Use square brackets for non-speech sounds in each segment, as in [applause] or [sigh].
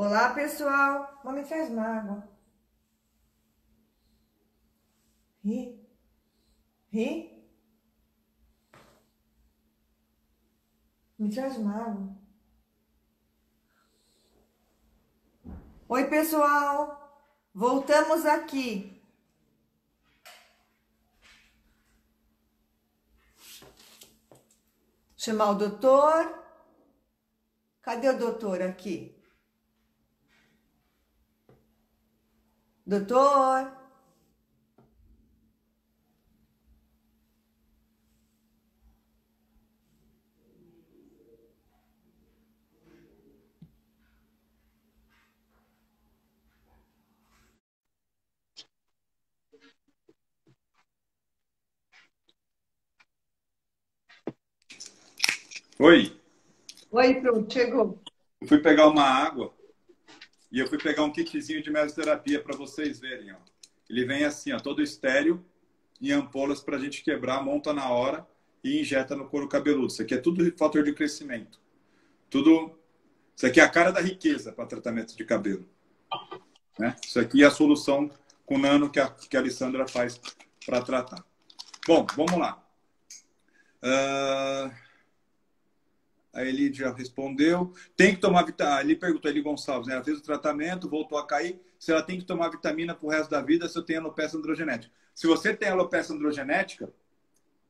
Olá, pessoal. Mami, traz uma água. Ri. Ri. Me traz uma água. Oi, pessoal. Voltamos aqui. Chamar o doutor. Cadê o doutor aqui? Doutor? Oi. Oi, pronto, chegou. Eu fui pegar uma água e eu fui pegar um kitzinho de mesoterapia para vocês verem. Ó. Ele vem assim, ó, todo estéreo, em ampolas para a gente quebrar, monta na hora e injeta no couro cabeludo. Isso aqui é tudo fator de crescimento. Tudo. Isso aqui é a cara da riqueza para tratamento de cabelo. Né? Isso aqui é a solução com nano que a, que a Alessandra faz para tratar. Bom, vamos lá. Uh... A Eli já respondeu. Tem que tomar vitamina. Ele perguntou, Eli Gonçalves, né? Ela fez o tratamento, voltou a cair. Se ela tem que tomar vitamina pro resto da vida, se eu tenho alopecia androgenética. Se você tem alopecia androgenética,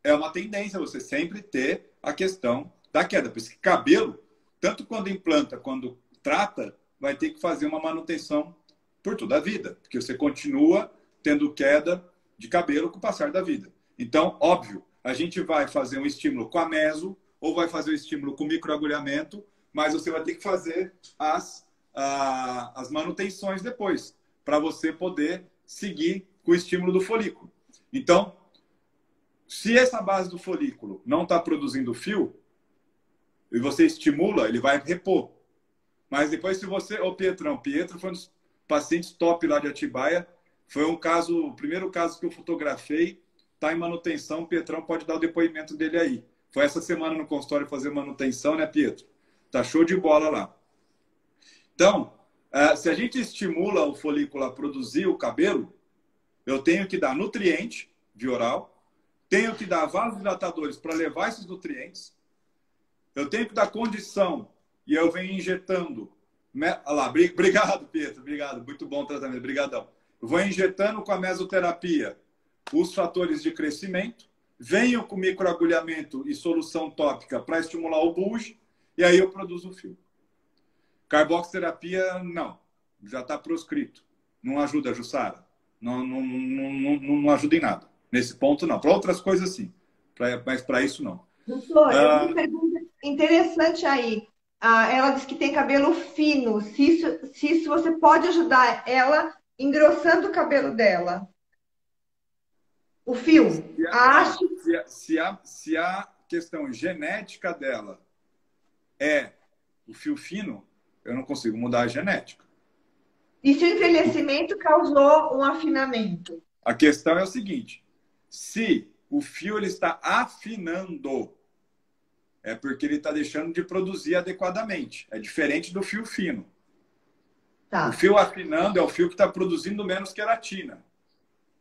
é uma tendência você sempre ter a questão da queda. Por isso que cabelo, tanto quando implanta quando trata, vai ter que fazer uma manutenção por toda a vida. Porque você continua tendo queda de cabelo com o passar da vida. Então, óbvio, a gente vai fazer um estímulo com a meso, ou vai fazer o estímulo com microagulhamento, mas você vai ter que fazer as, a, as manutenções depois, para você poder seguir com o estímulo do folículo. Então, se essa base do folículo não está produzindo fio, e você estimula, ele vai repor. Mas depois, se você. Ô, Pietrão, Pietro foi um dos pacientes top lá de Atibaia. Foi um caso, o primeiro caso que eu fotografei, está em manutenção. O Pietrão pode dar o depoimento dele aí. Foi essa semana no consultório fazer manutenção, né, Pietro? Tá show de bola lá. Então, é, se a gente estimula o folículo a produzir o cabelo, eu tenho que dar nutriente de oral, tenho que dar vasodilatadores para levar esses nutrientes, eu tenho que dar condição e eu venho injetando. Olha lá, obrigado, Pietro, obrigado, muito bom tratamento, obrigadão. Eu vou injetando com a mesoterapia os fatores de crescimento, venho com microagulhamento e solução tópica para estimular o bulge, e aí eu produzo o fio. Carboxterapia, não. Já está proscrito. Não ajuda, Jussara. Não, não, não, não, não ajuda em nada. Nesse ponto, não. Para outras coisas, sim. Pra, mas para isso, não. Doutor, ah, uma pergunta interessante aí. Ah, ela diz que tem cabelo fino. Se isso, se isso você pode ajudar ela engrossando o cabelo dela. O fio. Se a, Acho... se, a, se, a, se a questão genética dela é o fio fino, eu não consigo mudar a genética. E se o envelhecimento causou um afinamento? A questão é o seguinte: se o fio ele está afinando, é porque ele está deixando de produzir adequadamente. É diferente do fio fino. Tá. O fio afinando é o fio que está produzindo menos queratina.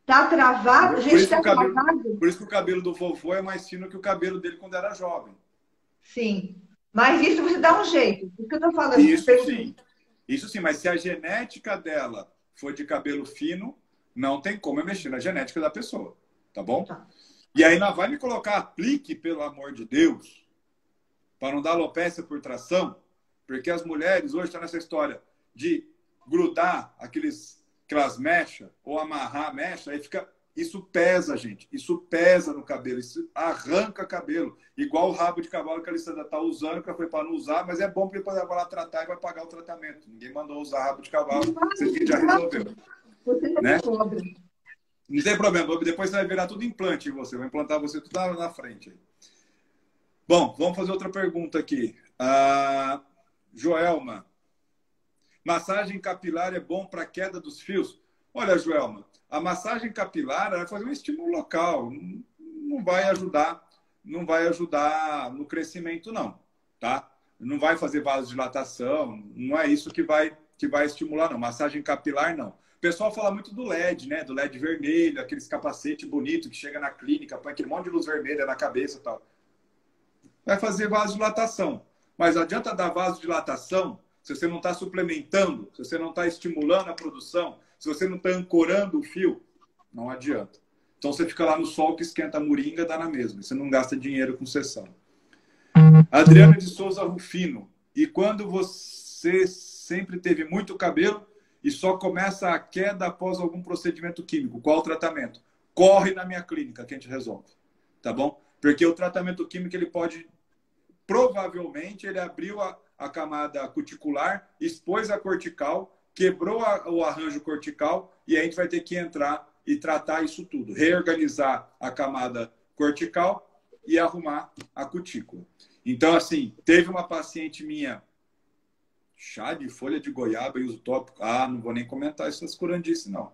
Tá travado? A gente tá cabelo, travado? Por isso que o cabelo do vovô é mais fino que o cabelo dele quando era jovem. Sim. Mas isso você dá um jeito. O que eu tô falando? Isso sim. Isso sim, mas se a genética dela for de cabelo fino, não tem como eu mexer na genética da pessoa. Tá bom? Tá. E aí não vai me colocar aplique, pelo amor de Deus, para não dar alopecia por tração, porque as mulheres hoje estão nessa história de grudar aqueles aquelas mechas, ou amarrar a mecha, aí fica. Isso pesa, gente. Isso pesa no cabelo. Isso arranca cabelo. Igual o rabo de cavalo que a Alessandra está usando, que foi para não usar, mas é bom porque depois ela vai lá tratar e vai pagar o tratamento. Ninguém mandou usar rabo de cavalo. Você já resolveu. Você né? pobre. Não tem problema. Depois você vai virar tudo implante em você. Vai implantar você tudo lá na frente. Bom, vamos fazer outra pergunta aqui. Uh, Joelma, Massagem capilar é bom para queda dos fios? Olha, Joelma, a massagem capilar vai fazer um estímulo local, não vai ajudar, não vai ajudar no crescimento não, tá? Não vai fazer vasodilatação, não é isso que vai que vai estimular, não. Massagem capilar, não. O pessoal fala muito do LED, né? Do LED vermelho, aqueles capacete bonito que chega na clínica, põe aquele monte de luz vermelha na cabeça e tal. Vai fazer vasodilatação. Mas adianta dar vasodilatação se você não está suplementando, se você não está estimulando a produção, se você não está ancorando o fio, não adianta. Então você fica lá no sol que esquenta a moringa, dá na mesma. Você não gasta dinheiro com sessão. Adriana de Souza Rufino. E quando você sempre teve muito cabelo e só começa a queda após algum procedimento químico, qual o tratamento? Corre na minha clínica que a gente resolve. Tá bom? Porque o tratamento químico ele pode provavelmente ele abriu a, a camada cuticular, expôs a cortical, quebrou a, o arranjo cortical e a gente vai ter que entrar e tratar isso tudo, reorganizar a camada cortical e arrumar a cutícula. Então, assim, teve uma paciente minha, chá de folha de goiaba e uso tópico. Ah, não vou nem comentar essas curandices, não.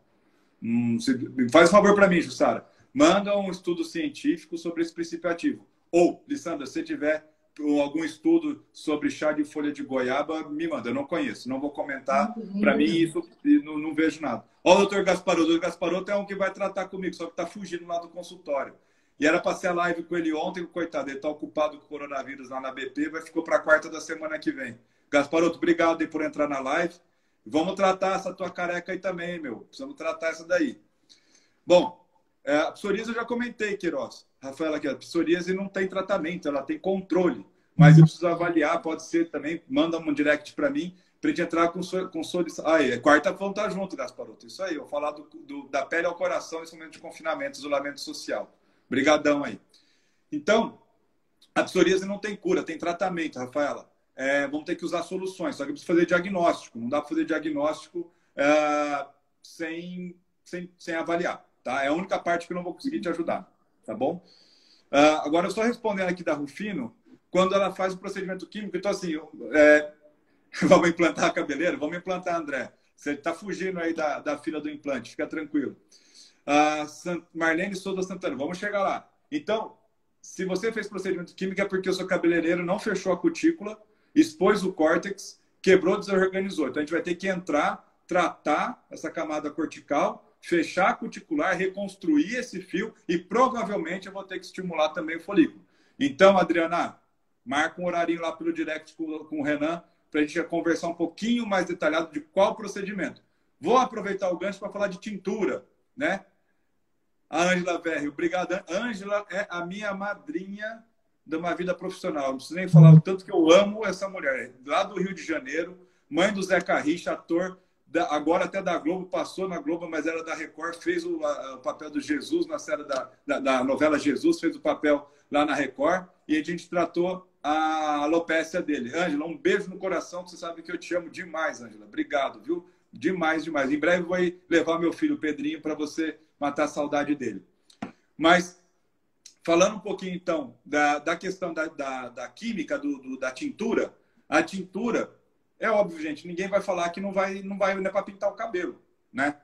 Hum, se, faz um favor para mim, Jussara. Manda um estudo científico sobre esse princípio ativo. Ou, Lissandra, se tiver algum estudo sobre chá de folha de goiaba, me manda. Eu não conheço, não vou comentar. Para mim, isso não, não, vejo nada. Ó, o doutor Gasparotto. O doutor Gasparotto é um que vai tratar comigo, só que está fugindo lá do consultório. E era para ser a live com ele ontem, coitado, ele está ocupado com o coronavírus lá na BP, vai ficou para a quarta da semana que vem. Gasparotto, obrigado aí por entrar na live. Vamos tratar essa tua careca aí também, meu. Precisamos tratar essa daí. Bom, é, a psoríase eu já comentei, Queiroz. Rafaela, aqui, a psoríase não tem tratamento, ela tem controle. Mas eu preciso avaliar, pode ser também, manda um direct para mim, para gente entrar com, com solicitação. Ah, é, quarta-feira tá junto, Gasparoto. Isso aí, eu vou falar do, do, da pele ao coração nesse momento de confinamento, isolamento social. Obrigadão aí. Então, a psoríase não tem cura, tem tratamento, Rafaela. É, vamos ter que usar soluções, só que precisa fazer diagnóstico. Não dá para fazer diagnóstico é, sem, sem, sem avaliar. Tá? É a única parte que eu não vou conseguir te ajudar. Tá bom? Uh, agora, só respondendo aqui da Rufino, quando ela faz o procedimento químico, então assim, é, [laughs] vamos implantar a cabeleira? Vamos implantar, André. Você está fugindo aí da, da fila do implante, fica tranquilo. Uh, Marlene Souza Santana, vamos chegar lá. Então, se você fez procedimento químico é porque o seu cabeleireiro não fechou a cutícula, expôs o córtex, quebrou, desorganizou. Então, a gente vai ter que entrar, tratar essa camada cortical fechar a cuticular, reconstruir esse fio e provavelmente eu vou ter que estimular também o folículo. Então, Adriana, marca um horário lá pelo direct com, com o Renan para a gente conversar um pouquinho mais detalhado de qual procedimento. Vou aproveitar o gancho para falar de tintura, né? A Ângela Verri, obrigado. Ângela é a minha madrinha de uma vida profissional. Não preciso nem falar o tanto que eu amo essa mulher. Lá do Rio de Janeiro, mãe do Zé Carricha, ator agora até da Globo, passou na Globo, mas era da Record, fez o, a, o papel do Jesus na série da, da, da, novela Jesus, fez o papel lá na Record, e a gente tratou a alopécia dele. Ângela, um beijo no coração, que você sabe que eu te amo demais, Ângela. Obrigado, viu? Demais, demais. Em breve vou levar meu filho Pedrinho para você matar a saudade dele. Mas, falando um pouquinho então da, da questão da, da, da química, do, do, da tintura, a tintura é óbvio, gente, ninguém vai falar que não vai, não vai, não é para pintar o cabelo, né?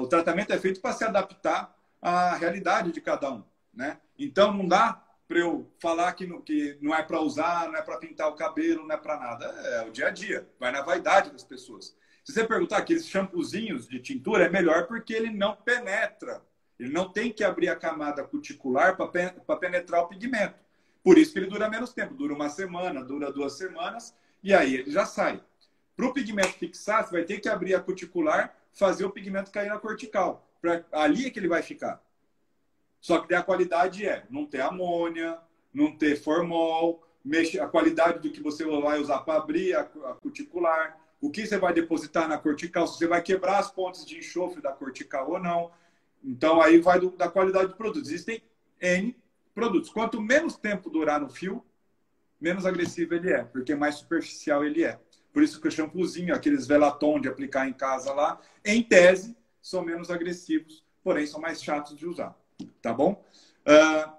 O tratamento é feito para se adaptar à realidade de cada um, né? Então não dá para eu falar que não, que não é para usar, não é para pintar o cabelo, não é para nada. É o dia a dia, vai na vaidade das pessoas. Se você perguntar aqueles shampoozinhos de tintura, é melhor porque ele não penetra. Ele não tem que abrir a camada cuticular para penetrar o pigmento. Por isso que ele dura menos tempo, dura uma semana, dura duas semanas e aí ele já sai. Para o pigmento fixar, você vai ter que abrir a cuticular, fazer o pigmento cair na cortical. Pra, ali é que ele vai ficar. Só que a qualidade é não ter amônia, não ter formol, mexe, a qualidade do que você vai usar para abrir a, a cuticular, o que você vai depositar na cortical, se você vai quebrar as pontes de enxofre da cortical ou não. Então, aí vai do, da qualidade do produto. Existem N produtos. Quanto menos tempo durar no fio, menos agressivo ele é, porque mais superficial ele é. Por isso que o shampoozinho, aqueles velatom de aplicar em casa lá, em tese, são menos agressivos, porém são mais chatos de usar. Tá bom? Uh,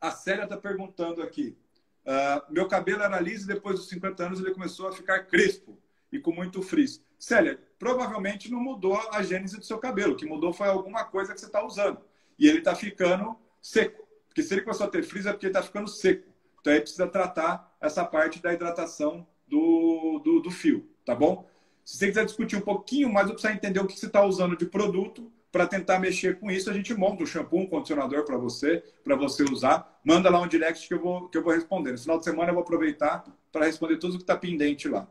a Célia está perguntando aqui. Uh, meu cabelo era liso e depois dos 50 anos ele começou a ficar crespo e com muito frizz. Célia, provavelmente não mudou a gênese do seu cabelo. O que mudou foi alguma coisa que você está usando. E ele está ficando seco. Porque se ele começou a ter frizz é porque ele está ficando seco. Então aí precisa tratar essa parte da hidratação do, do, do fio, tá bom? Se você quiser discutir um pouquinho mais, eu preciso entender o que você está usando de produto para tentar mexer com isso. A gente monta um shampoo, um condicionador para você, para você usar. Manda lá um direct que eu vou, que eu vou responder. No final de semana eu vou aproveitar para responder tudo que está pendente lá.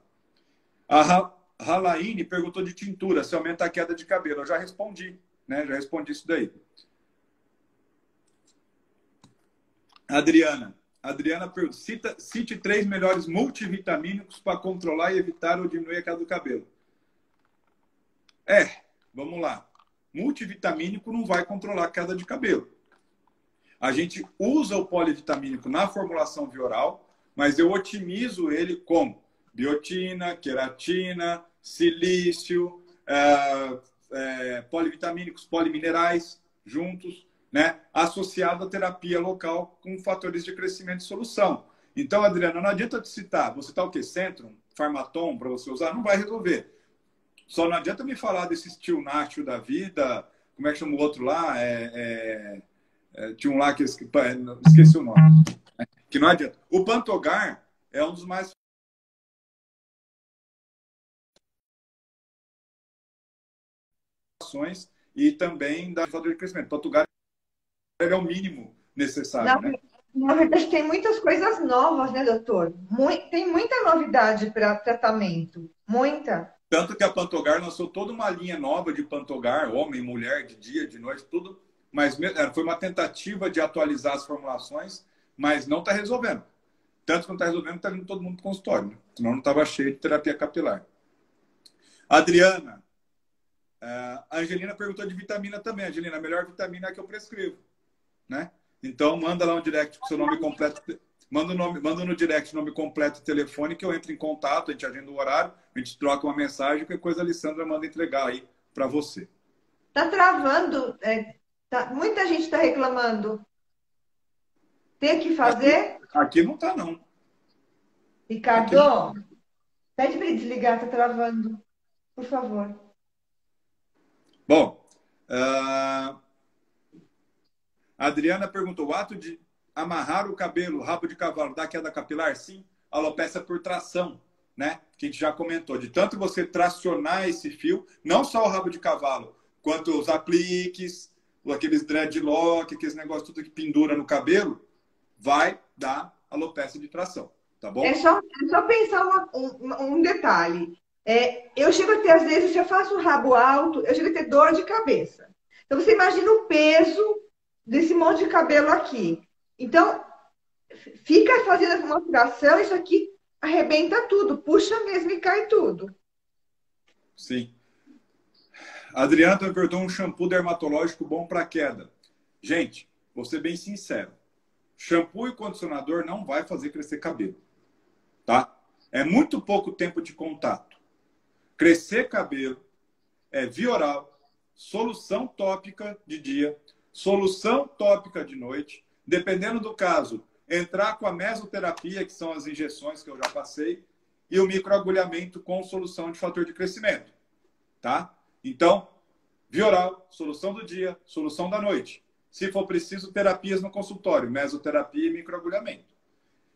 A Halaine perguntou de tintura, se aumenta a queda de cabelo. Eu já respondi, né? Já respondi isso daí. Adriana. Adriana pergunta: cita, cite três melhores multivitamínicos para controlar e evitar ou diminuir a queda do cabelo. É, vamos lá. Multivitamínico não vai controlar a queda de cabelo. A gente usa o polivitamínico na formulação via oral, mas eu otimizo ele com biotina, queratina, silício, é, é, polivitamínicos, poliminerais juntos né, associado à terapia local com fatores de crescimento e solução. Então, Adriana, não adianta te citar, você está o quê? Centrum, Farmatom para você usar, não vai resolver. Só não adianta me falar desse estilo Nacho da vida, como é que chama o outro lá? É, é, é, tinha um lá que esqueci o nome. Que não adianta. O Pantogar é um dos mais e também da fator de crescimento. Pantogar é o mínimo necessário, na, né? Na verdade, tem muitas coisas novas, né, doutor? Muito, tem muita novidade para tratamento. Muita. Tanto que a Pantogar lançou toda uma linha nova de Pantogar, homem, mulher, de dia, de noite, tudo. Mas é, foi uma tentativa de atualizar as formulações, mas não está resolvendo. Tanto que não está resolvendo, está vindo todo mundo para o consultório. Né? Senão não estava cheio de terapia capilar. Adriana, é, a Angelina perguntou de vitamina também. Angelina, a melhor vitamina é a que eu prescrevo né? Então, manda lá um direct com seu nome completo. Manda, nome, manda no direct nome completo telefone que eu entro em contato, a gente agenda o horário, a gente troca uma mensagem, qualquer coisa a Alessandra manda entregar aí para você. Tá travando, é, tá, muita gente está reclamando. Tem que fazer? Aqui, aqui não tá, não. Ricardo, não. pede para ele desligar, tá travando. Por favor. Bom, uh, a Adriana perguntou: o ato de amarrar o cabelo, rabo de cavalo, da queda capilar? Sim, alopecia por tração, né? Que a gente já comentou. De tanto você tracionar esse fio, não só o rabo de cavalo, quanto os apliques, aqueles dreadlock, aqueles negócios tudo que pendura no cabelo, vai dar alopecia de tração. Tá bom? É só, é só pensar uma, um, um, detalhe. É, eu chego a ter, às vezes, se eu faço o rabo alto, eu chego a ter dor de cabeça. Então, você imagina o peso desse monte de cabelo aqui. Então, fica fazendo uma furação, isso aqui arrebenta tudo, puxa mesmo e cai tudo. Sim. Adriana perguntou um shampoo dermatológico bom para queda. Gente, vou ser bem sincero. Shampoo e condicionador não vai fazer crescer cabelo. Tá? É muito pouco tempo de contato. Crescer cabelo é via oral, solução tópica de dia, solução tópica de noite, dependendo do caso, entrar com a mesoterapia, que são as injeções que eu já passei, e o microagulhamento com solução de fator de crescimento, tá? Então, via oral, solução do dia, solução da noite. Se for preciso, terapias no consultório, mesoterapia e microagulhamento.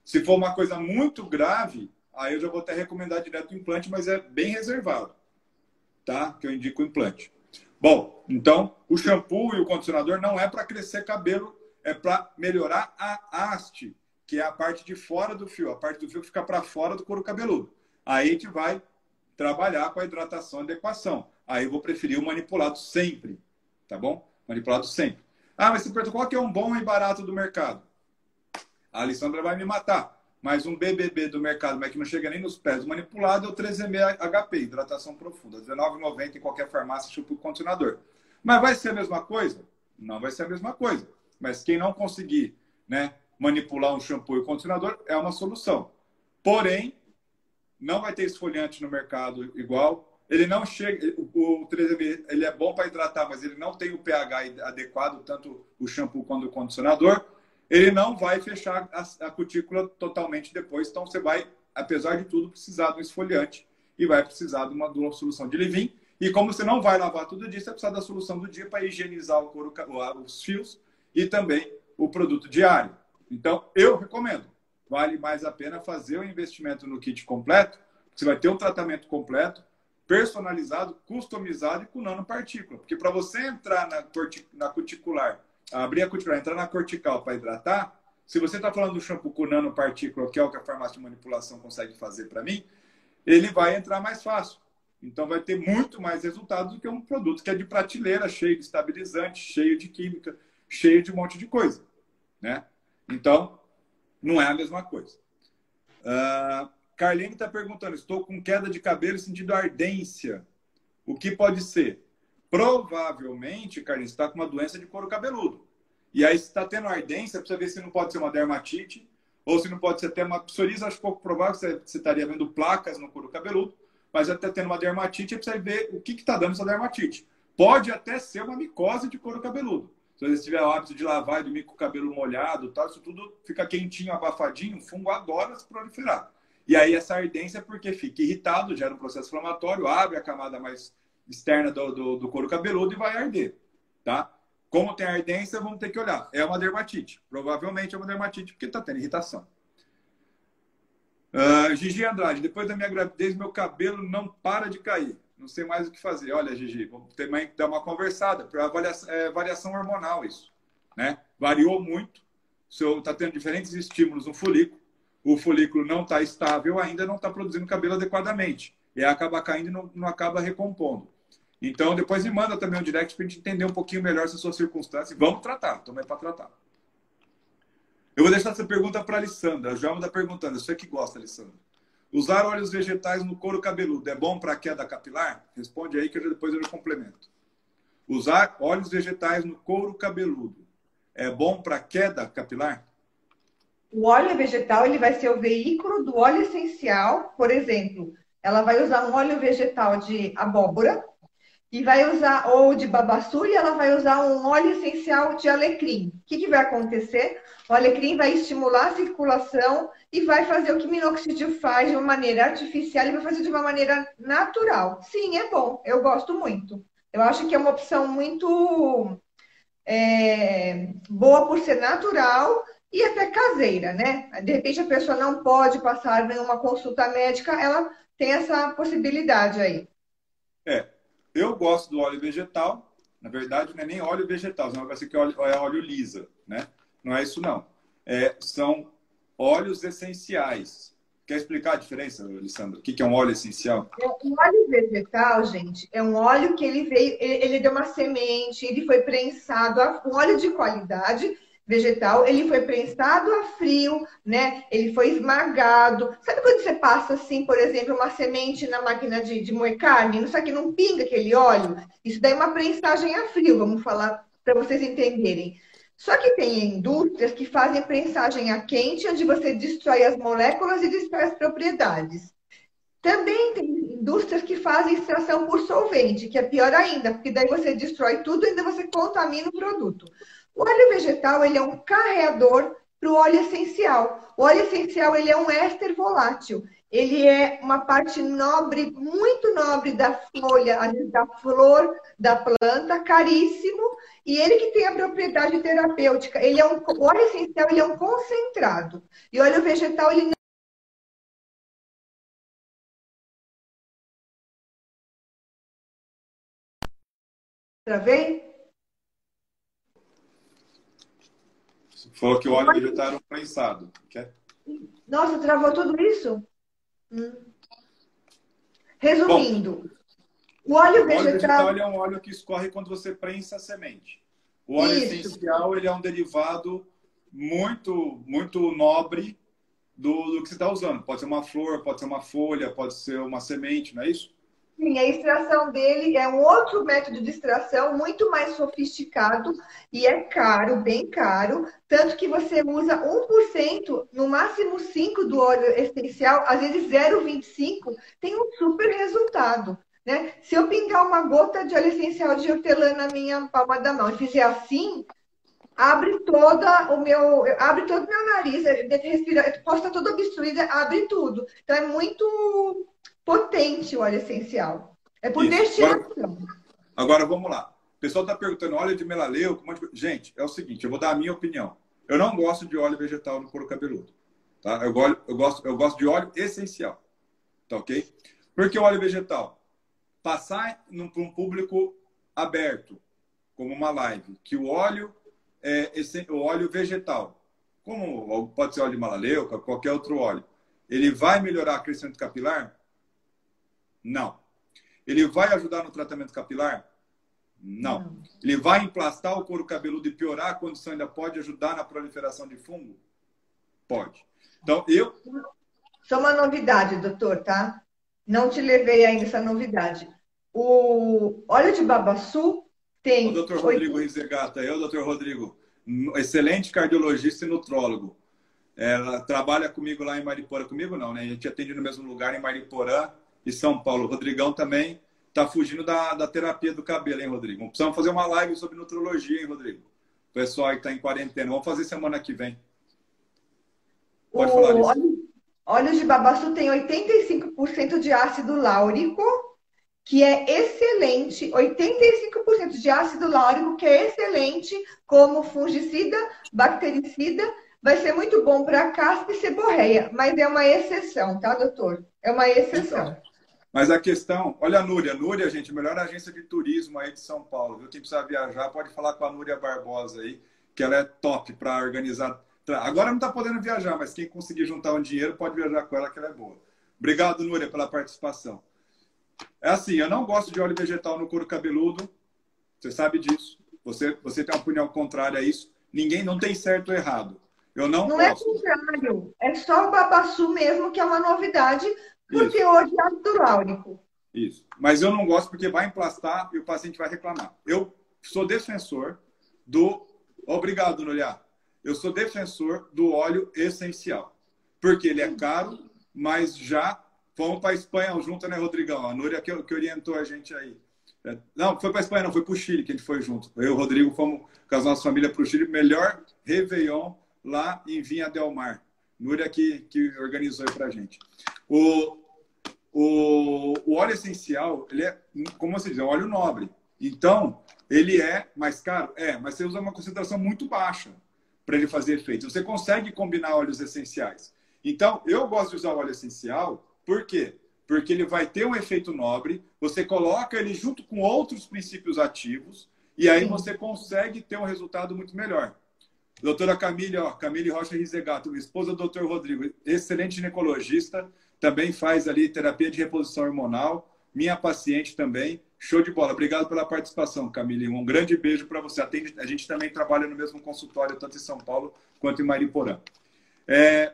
Se for uma coisa muito grave, aí eu já vou até recomendar direto o implante, mas é bem reservado, tá? Que eu indico o implante. Bom, então o shampoo e o condicionador não é para crescer cabelo, é para melhorar a haste, que é a parte de fora do fio, a parte do fio que fica para fora do couro cabeludo. Aí a gente vai trabalhar com a hidratação e adequação. Aí eu vou preferir o manipulado sempre, tá bom? Manipulado sempre. Ah, mas você qual que é um bom e barato do mercado? A Alessandra vai me matar. Mas um BBB do mercado, mas que não chega nem nos pés, manipulado é o 3M HP, hidratação profunda. R$19,90 em qualquer farmácia, tipo condicionador. Mas vai ser a mesma coisa? Não vai ser a mesma coisa. Mas quem não conseguir né, manipular um shampoo e condicionador é uma solução. Porém, não vai ter esfoliante no mercado igual. Ele não chega. O 3M ele é bom para hidratar, mas ele não tem o pH adequado, tanto o shampoo quanto o condicionador ele não vai fechar a, a cutícula totalmente depois. Então, você vai, apesar de tudo, precisar de um esfoliante e vai precisar de uma, de uma solução de leave E como você não vai lavar tudo dia, você vai precisar da solução do dia para higienizar o couro, os fios e também o produto diário. Então, eu recomendo. Vale mais a pena fazer o investimento no kit completo, Você vai ter um tratamento completo, personalizado, customizado e com nanopartícula. Porque para você entrar na, na cuticular, abrir a cuticular, entrar na cortical para hidratar, se você está falando do shampoo com nanopartícula, que é o que a farmácia de manipulação consegue fazer para mim, ele vai entrar mais fácil. Então vai ter muito mais resultado do que um produto que é de prateleira, cheio de estabilizante, cheio de química, cheio de um monte de coisa. Né? Então, não é a mesma coisa. Uh, Carlene está perguntando: estou com queda de cabelo sentindo ardência. O que pode ser? Provavelmente, Carlene, está com uma doença de couro cabeludo. E aí, se está tendo ardência, precisa ver se não pode ser uma dermatite ou se não pode ser até uma psoríase. Acho pouco provável que você estaria vendo placas no couro cabeludo mas até tendo uma dermatite, precisa ver o que está dando essa dermatite. Pode até ser uma micose de couro cabeludo. Se você tiver o hábito de lavar e dormir com o cabelo molhado, tal, isso tudo fica quentinho, abafadinho, o fungo adora se proliferar. E aí essa ardência é porque fica irritado, gera um processo inflamatório, abre a camada mais externa do, do, do couro cabeludo e vai arder, tá? Como tem ardência, vamos ter que olhar. É uma dermatite. Provavelmente é uma dermatite porque está tendo irritação. Uh, Gigi Andrade, depois da minha gravidez, meu cabelo não para de cair. Não sei mais o que fazer. Olha, Gigi, vamos ter que dar uma conversada. Para é, variação hormonal, isso. Né? Variou muito. Está tendo diferentes estímulos no folículo. O folículo não está estável, ainda não está produzindo cabelo adequadamente. E acaba caindo e não, não acaba recompondo. Então, depois me manda também um direct para a gente entender um pouquinho melhor essa sua circunstância. Vamos tratar. Também para tratar. Eu vou deixar essa pergunta para a Alessandra. A Joelma está perguntando. Você que gosta, Alessandra. Usar óleos vegetais no couro cabeludo é bom para queda capilar? Responde aí que eu, depois eu complemento. Usar óleos vegetais no couro cabeludo é bom para queda capilar? O óleo vegetal ele vai ser o veículo do óleo essencial. Por exemplo, ela vai usar um óleo vegetal de abóbora, e vai usar, ou de babaçu, e ela vai usar um óleo essencial de alecrim. O que, que vai acontecer? O alecrim vai estimular a circulação e vai fazer o que minoxidil faz de uma maneira artificial e vai fazer de uma maneira natural. Sim, é bom, eu gosto muito. Eu acho que é uma opção muito é, boa por ser natural e até caseira, né? De repente a pessoa não pode passar em uma consulta médica, ela tem essa possibilidade aí. É, eu gosto do óleo vegetal. Na verdade, não é nem óleo vegetal, senão vai ser que é óleo, é lisa, né? Não é isso, não. É, são óleos essenciais. Quer explicar a diferença, Alessandra? O que é um óleo essencial? É, o óleo vegetal, gente, é um óleo que ele veio, ele deu uma semente, ele foi prensado, um óleo de qualidade vegetal, ele foi prensado a frio, né? Ele foi esmagado. Sabe quando você passa assim, por exemplo, uma semente na máquina de, de moer carne, só que não pinga aquele óleo? Isso daí é uma prensagem a frio, vamos falar para vocês entenderem. Só que tem indústrias que fazem prensagem a quente, onde você destrói as moléculas e destrói as propriedades. Também tem indústrias que fazem extração por solvente, que é pior ainda, porque daí você destrói tudo e ainda você contamina o produto. O óleo vegetal ele é um carreador para o óleo essencial. O óleo essencial ele é um éster volátil. Ele é uma parte nobre, muito nobre da folha, da flor da planta, caríssimo, e ele que tem a propriedade terapêutica. Ele é um, o óleo essencial ele é um concentrado. E o óleo vegetal ele Travei? Falou que o óleo vegetal era um prensado. Quer? Nossa, travou tudo isso? Hum. Resumindo, Bom, o óleo vegetal... O óleo vegetal é um óleo que escorre quando você prensa a semente. O óleo isso. essencial ele é um derivado muito, muito nobre do, do que você está usando. Pode ser uma flor, pode ser uma folha, pode ser uma semente, não é isso? Sim, a extração dele é um outro método de extração muito mais sofisticado e é caro, bem caro, tanto que você usa 1%, no máximo 5% do óleo essencial, às vezes 0,25%, tem um super resultado. Né? Se eu pingar uma gota de óleo essencial de hortelã na minha palma da mão e fizer assim, abre toda o meu, abre todo o meu nariz, respira, posso estar toda obstruída, abre tudo. Então é muito potente o óleo essencial. É por Isso. Agora, agora, vamos lá. O pessoal está perguntando óleo de melaleuco. Gente, é o seguinte, eu vou dar a minha opinião. Eu não gosto de óleo vegetal no couro cabeludo. Tá? Eu, gosto, eu, gosto, eu gosto de óleo essencial. Tá ok? Por que o óleo vegetal? Passar para um público aberto, como uma live, que o óleo é esse, o óleo vegetal, como pode ser óleo de malaleuca, qualquer outro óleo, ele vai melhorar o crescimento capilar? Não. Ele vai ajudar no tratamento capilar? Não. Não. Ele vai emplastar o couro cabeludo e piorar a condição? Ainda pode ajudar na proliferação de fungo? Pode. Então, eu. Só uma novidade, doutor, tá? Não te levei ainda essa novidade. O óleo de babaçu tem. O doutor Rodrigo Rizegata, eu, doutor Rodrigo, excelente cardiologista e nutrólogo. Ela trabalha comigo lá em Mariporã. Comigo não, né? A gente atende no mesmo lugar em Mariporã e São Paulo. O Rodrigão também tá fugindo da, da terapia do cabelo, hein, Rodrigo? Precisamos fazer uma live sobre nutrologia, hein, Rodrigo? O pessoal aí que está em quarentena. Vamos fazer semana que vem. Pode o falar isso. Óleo de babaçu tem 85% de ácido láurico, que é excelente. 85% de ácido láurico, que é excelente como fungicida, bactericida. Vai ser muito bom para caspa e seborreia, mas é uma exceção, tá, doutor? É uma exceção. Então, mas a questão, olha a Núria, Núria, gente, melhor agência de turismo aí de São Paulo, viu? Quem precisa viajar pode falar com a Núria Barbosa aí, que ela é top para organizar. Agora não está podendo viajar, mas quem conseguir juntar um dinheiro pode viajar com ela, que ela é boa. Obrigado, Núria, pela participação. É assim, eu não gosto de óleo vegetal no couro cabeludo, você sabe disso. Você, você tem uma opinião contrária a isso. Ninguém não tem certo ou errado. Eu não, não é gosto. é contrário, é só o babaçu mesmo que é uma novidade porque Isso. hoje é ácido láurico. Isso. Mas eu não gosto porque vai emplastar e o paciente vai reclamar. Eu sou defensor do. Obrigado, Nolhar. Eu sou defensor do óleo essencial. Porque ele é caro, mas já fomos para a Espanha junto, né, Rodrigão? A Núria que, que orientou a gente aí. É, não, foi para a Espanha, não, foi para o Chile que a gente foi junto. Eu e o Rodrigo fomos com as nossas famílias para o Chile. Melhor Réveillon lá em Vinha Del Mar. Núria que, que organizou aí para a gente. O, o, o óleo essencial, ele é, como você diz, é um óleo nobre. Então, ele é mais caro? É, mas você usa uma concentração muito baixa para ele fazer efeito. Você consegue combinar óleos essenciais. Então, eu gosto de usar óleo essencial, por quê? Porque ele vai ter um efeito nobre, você coloca ele junto com outros princípios ativos, e aí você consegue ter um resultado muito melhor. Doutora Camille, ó, Camille Rocha Rizegato, esposa do doutor Rodrigo, excelente ginecologista, também faz ali terapia de reposição hormonal. Minha paciente também. Show de bola. Obrigado pela participação, Camille. Um grande beijo para você. Atende, a gente também trabalha no mesmo consultório, tanto em São Paulo quanto em Mariporã. É,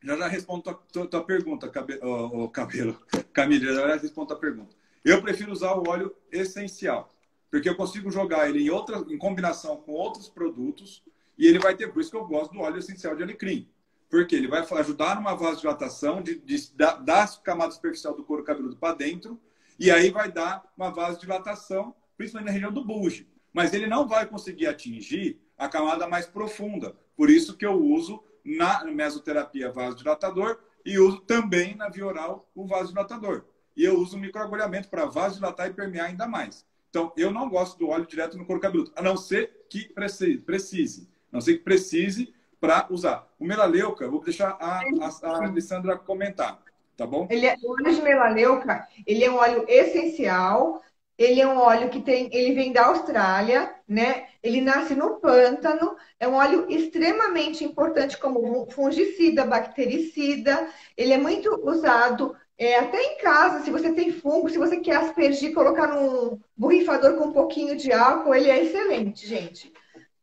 já já respondo a tua, tua, pergunta, cabe, oh, oh, cabelo. Camille, já já respondo tua pergunta. Eu prefiro usar o óleo essencial, porque eu consigo jogar ele em, outra, em combinação com outros produtos e ele vai ter, por isso que eu gosto do óleo essencial de alecrim. Porque ele vai ajudar numa vasodilatação, de, de, da, da camada superficial do couro cabeludo para dentro, e aí vai dar uma vasodilatação, principalmente na região do bulge. Mas ele não vai conseguir atingir a camada mais profunda. Por isso que eu uso na mesoterapia vasodilatador e uso também na via oral o vasodilatador. E eu uso o microagulhamento para vasodilatar e permear ainda mais. Então, eu não gosto do óleo direto no couro cabeludo, a não ser que precise. A não ser que precise, para usar. O melaleuca, eu vou deixar a, a, a Alessandra comentar, tá bom? Ele é, o óleo de melaleuca, ele é um óleo essencial, ele é um óleo que tem, ele vem da Austrália, né? Ele nasce no pântano, é um óleo extremamente importante como fungicida, bactericida. Ele é muito usado é, até em casa, se você tem fungo, se você quer aspergir, colocar num borrifador com um pouquinho de álcool, ele é excelente, gente.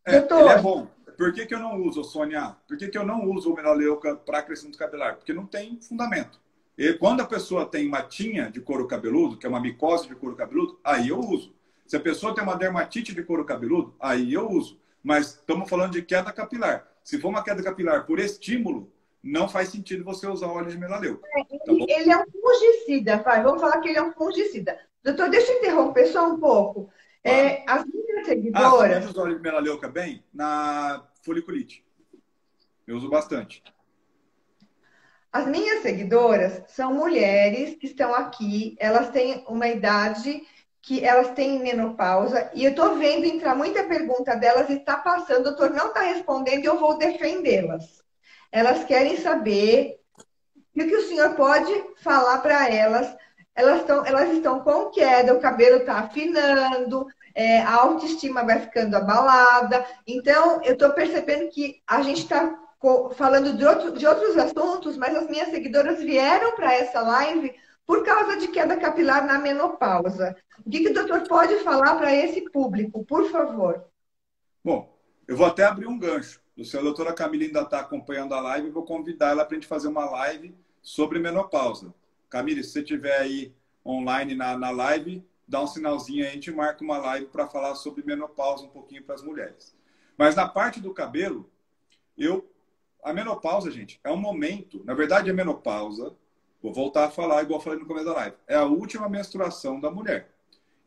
É, Doutor, ele é bom. Por que, que eu não uso, Sônia? Por que, que eu não uso o melaleuca para crescimento capilar? Porque não tem fundamento. E quando a pessoa tem matinha de couro cabeludo, que é uma micose de couro cabeludo, aí eu uso. Se a pessoa tem uma dermatite de couro cabeludo, aí eu uso. Mas estamos falando de queda capilar. Se for uma queda capilar por estímulo, não faz sentido você usar óleo de melaleuca. É, tá ele, é um fungicida, pai. Vamos falar que ele é um fungicida. Doutor, deixa eu interromper só um pouco. É, as minhas seguidoras. Ah, usa óleo de melaleuca bem? Na foliculite. Eu uso bastante. As minhas seguidoras são mulheres que estão aqui, elas têm uma idade que elas têm menopausa, e eu estou vendo entrar muita pergunta delas e está passando, o doutor não está respondendo e eu vou defendê-las. Elas querem saber E o que o senhor pode falar para elas? Elas estão, elas estão com queda, o cabelo está afinando, é, a autoestima vai ficando abalada. Então, eu estou percebendo que a gente está falando de, outro, de outros assuntos, mas as minhas seguidoras vieram para essa live por causa de queda capilar na menopausa. O que, que o doutor pode falar para esse público, por favor? Bom, eu vou até abrir um gancho. Se a doutora Camila ainda está acompanhando a live, vou convidar ela para a gente fazer uma live sobre menopausa. Camila, se você estiver aí online na, na live, dá um sinalzinho aí, a gente marca uma live para falar sobre menopausa um pouquinho para as mulheres. Mas na parte do cabelo, eu a menopausa, gente, é um momento, na verdade a menopausa, vou voltar a falar igual falei no começo da live, é a última menstruação da mulher.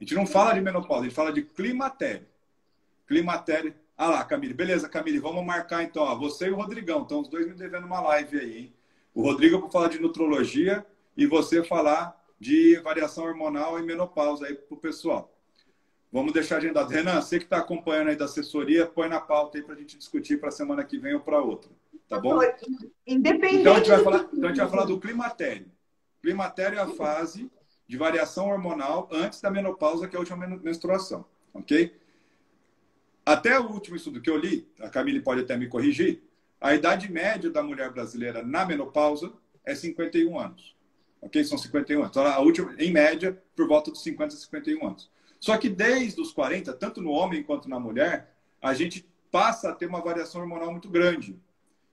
A gente não fala de menopausa, a gente fala de climatério. Climatério. Ah lá, Camille. Beleza, Camille, vamos marcar então. Ó, você e o Rodrigão. Então, os dois me devendo uma live aí, hein? O Rodrigo para falar de nutrologia e você falar de variação hormonal e menopausa aí pro pessoal. Vamos deixar agendado. Renan, você que está acompanhando aí da assessoria, põe na pauta aí para a gente discutir para a semana que vem ou para outra. Tá bom? Independente. Então a, gente vai falar, então a gente vai falar do climatério. Climatério é a fase de variação hormonal antes da menopausa, que é a última menstruação. Ok? Até o último estudo que eu li, a Camille pode até me corrigir, a idade média da mulher brasileira na menopausa é 51 anos. Ok? São 51 anos. Então, a última, em média, por volta dos 50 a 51 anos. Só que desde os 40, tanto no homem quanto na mulher, a gente passa a ter uma variação hormonal muito grande.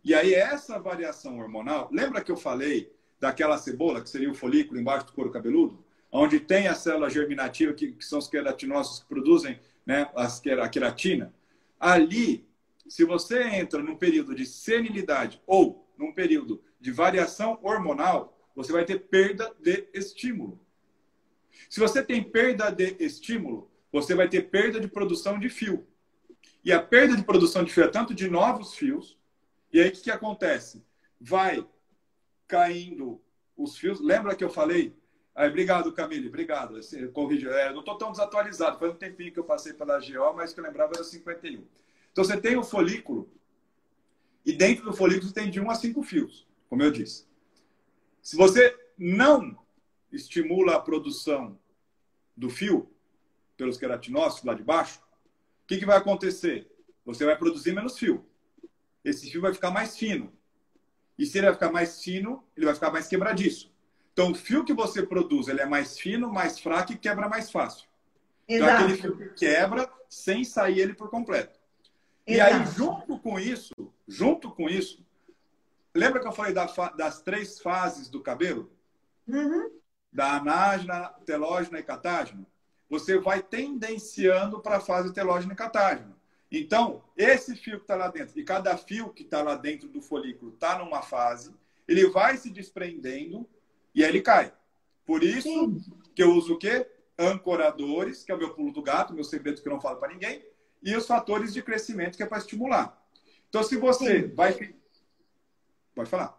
E aí, essa variação hormonal, lembra que eu falei daquela cebola, que seria o folículo embaixo do couro cabeludo? Onde tem a célula germinativa, que, que são os queratinócitos que produzem né, a queratina, ali, se você entra num período de senilidade ou num período de variação hormonal, você vai ter perda de estímulo. Se você tem perda de estímulo, você vai ter perda de produção de fio. E a perda de produção de fio é tanto de novos fios, e aí o que, que acontece? Vai caindo os fios. Lembra que eu falei Aí, obrigado, Camille, obrigado. Corrige. É, não estou tão desatualizado, faz um tempinho que eu passei pela GO, mas que eu lembrava era 51. Então, você tem o folículo, e dentro do folículo tem de 1 a 5 fios, como eu disse. Se você não estimula a produção do fio pelos queratinócitos lá de baixo, o que, que vai acontecer? Você vai produzir menos fio. Esse fio vai ficar mais fino. E se ele vai ficar mais fino, ele vai ficar mais quebradiço. Então, o fio que você produz ele é mais fino, mais fraco e quebra mais fácil. Exato. Então, aquele fio que quebra sem sair ele por completo. Exato. E aí, junto com isso, junto com isso, lembra que eu falei da das três fases do cabelo? Uhum. Da anágena, telógena e catágena? Você vai tendenciando para a fase telógena e catágena. Então, esse fio que está lá dentro, e cada fio que está lá dentro do folículo está numa fase, ele vai se desprendendo e aí ele cai. Por isso Sim. que eu uso o quê? Ancoradores, que é o meu pulo do gato, meu segredo que eu não falo para ninguém, e os fatores de crescimento, que é para estimular. Então, se você Sim. vai. Pode falar.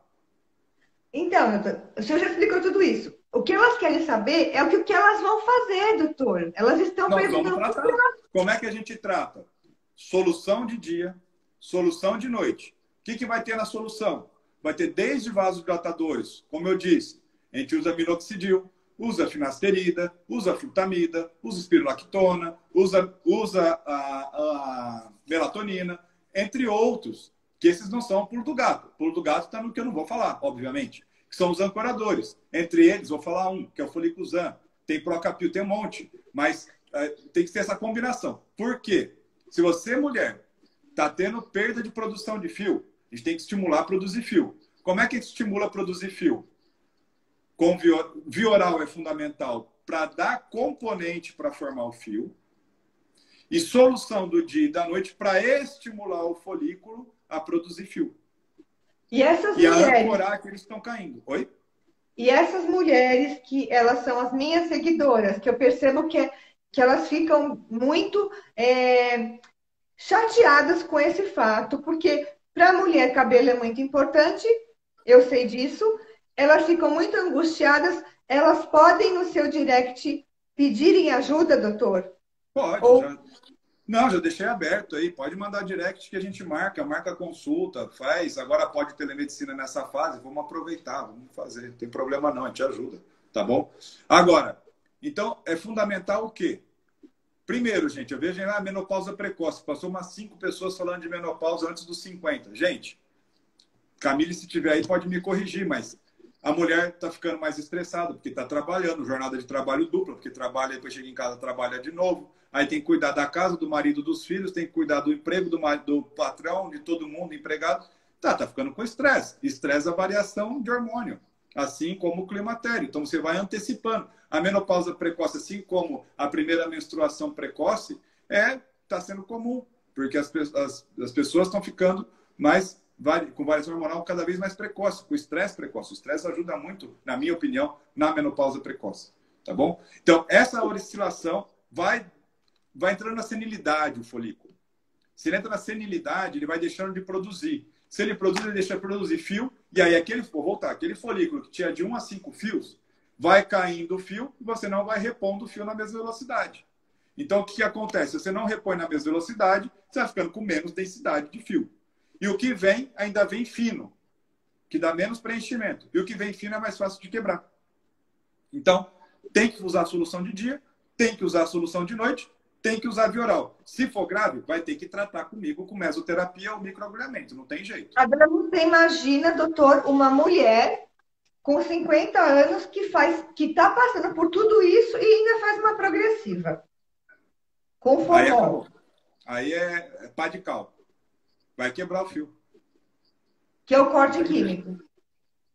Então, o senhor já explicou tudo isso. O que elas querem saber é o que, o que elas vão fazer, doutor. Elas estão Nós perguntando. Vamos tratar. Como é que a gente trata? Solução de dia, solução de noite. O que, que vai ter na solução? Vai ter desde vasodilatadores, como eu disse, a gente usa minoxidil, usa finasterida, usa frutamida, usa espirulactona, usa, usa a, a, melatonina, entre outros, que esses não são pulo do gato. Pulo do gato está no que eu não vou falar, obviamente, que são os ancoradores. Entre eles, vou falar um, que é o folicuzan. Tem procapil, tem um monte, mas é, tem que ter essa combinação. Por quê? Se você, mulher, está tendo perda de produção de fio, a gente tem que estimular a produzir fio. Como é que estimula a produzir fio? com vioral é fundamental para dar componente para formar o fio e solução do dia e da noite para estimular o folículo a produzir fio. E essas e mulheres... a ancorar que eles estão caindo. Oi? E essas mulheres que elas são as minhas seguidoras, que eu percebo que, que elas ficam muito é, chateadas com esse fato, porque para a mulher cabelo é muito importante, eu sei disso, elas ficam muito angustiadas, elas podem no seu direct pedirem ajuda, doutor? Pode. Ou... Já, Não, já deixei aberto aí. Pode mandar direct que a gente marca, marca consulta, faz. Agora pode telemedicina nessa fase, vamos aproveitar, vamos fazer. Não tem problema não, a gente ajuda, tá bom? Agora, então é fundamental o quê? Primeiro, gente, eu vejo a ah, menopausa precoce. Passou umas cinco pessoas falando de menopausa antes dos 50. Gente, Camille, se tiver aí, pode me corrigir, mas a mulher está ficando mais estressada porque está trabalhando, jornada de trabalho dupla, porque trabalha depois chega em casa trabalha de novo. Aí tem que cuidar da casa, do marido, dos filhos, tem que cuidar do emprego do, do patrão, de todo mundo, empregado. Tá, tá ficando com estresse. Estresse é a variação de hormônio, assim como o climatério. Então você vai antecipando. A menopausa precoce, assim como a primeira menstruação precoce, é está sendo comum, porque as, as, as pessoas estão ficando mais com variação hormonal cada vez mais precoce, com estresse precoce. O estresse ajuda muito, na minha opinião, na menopausa precoce. Tá bom? Então, essa oscilação vai, vai entrando na senilidade, o folículo. Se ele entra na senilidade, ele vai deixando de produzir. Se ele produz, ele deixa de produzir fio, e aí aquele, vou voltar, aquele folículo que tinha de 1 a 5 fios, vai caindo o fio e você não vai repondo o fio na mesma velocidade. Então, o que, acontece? Você não repõe na mesma velocidade, você vai ficando com menos densidade de fio. E o que vem ainda vem fino, que dá menos preenchimento. E o que vem fino é mais fácil de quebrar. Então, tem que usar a solução de dia, tem que usar a solução de noite, tem que usar via oral. Se for grave, vai ter que tratar comigo com mesoterapia ou microagulhamento, não tem jeito. Agora você imagina, doutor, uma mulher com 50 anos que faz, que está passando por tudo isso e ainda faz uma progressiva. Com formol. Aí é, Aí é pá de cal. Vai quebrar o fio. Que é o corte químico.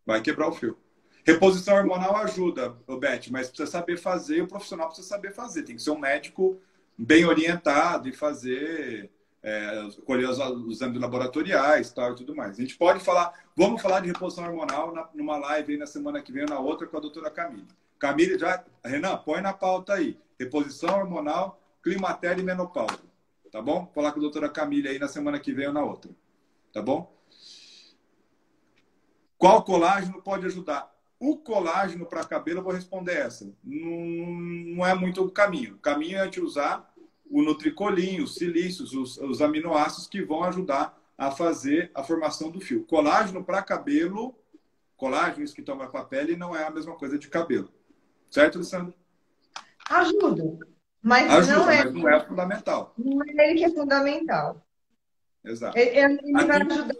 Vai quebrar o fio. Reposição hormonal ajuda, Beth, mas precisa saber fazer, o profissional precisa saber fazer. Tem que ser um médico bem orientado e fazer, é, colher os, os exames laboratoriais tal, e tudo mais. A gente pode falar, vamos falar de reposição hormonal na, numa live aí na semana que vem na outra com a doutora Camille. Camille já, Renan, põe na pauta aí. Reposição hormonal, climatério e menopausa. Tá bom? Falar com a doutora Camille aí na semana que vem ou na outra. Tá bom? Qual colágeno pode ajudar? O colágeno para cabelo, eu vou responder essa. Não, não é muito o caminho. O caminho é a gente usar o nutricolinho, os silícios, os, os aminoácidos que vão ajudar a fazer a formação do fio. Colágeno para cabelo, colágenos que toma com a pele, não é a mesma coisa de cabelo. Certo, Alessandro? Ajuda. Mas Ajuda, não é, mas não é fundamental. Não é ele que é fundamental. Exato. Ele, ele vai ajudar.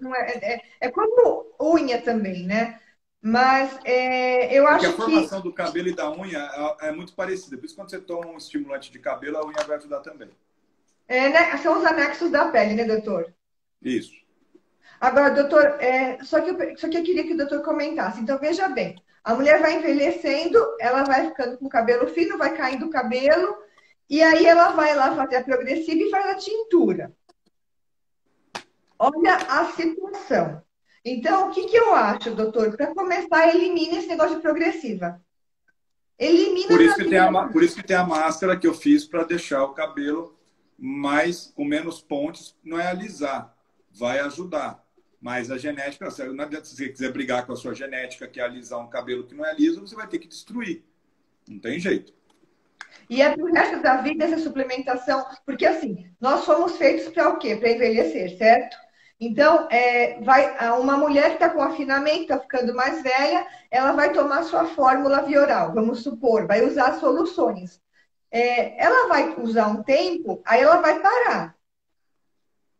Não é, é, é, como unha também, né? Mas é, eu acho que. a formação que... do cabelo e da unha é, é, muito parecida. Por isso, quando você toma um estimulante de cabelo, a unha vai ajudar também. É, né? São os anexos da pele, né, doutor? Isso. Agora, doutor, é, só, que eu, só que eu queria que o doutor comentasse. Então, veja bem. A mulher vai envelhecendo, ela vai ficando com o cabelo fino, vai caindo o cabelo, e aí ela vai lá fazer a progressiva e faz a tintura. Olha a situação. Então, o que, que eu acho, doutor? Para começar, elimine esse negócio de progressiva. Elimina por isso, que tem a, por isso que tem a máscara que eu fiz para deixar o cabelo mais com menos pontes, não é alisar, vai ajudar. Mas a genética, não adianta se você quiser brigar com a sua genética, que é alisar um cabelo que não é liso, você vai ter que destruir. Não tem jeito. E é pro resto da vida essa suplementação, porque assim, nós fomos feitos para o quê? Para envelhecer, certo? Então, é, vai, uma mulher que está com afinamento, está ficando mais velha, ela vai tomar sua fórmula via oral, vamos supor, vai usar soluções. É, ela vai usar um tempo, aí ela vai parar.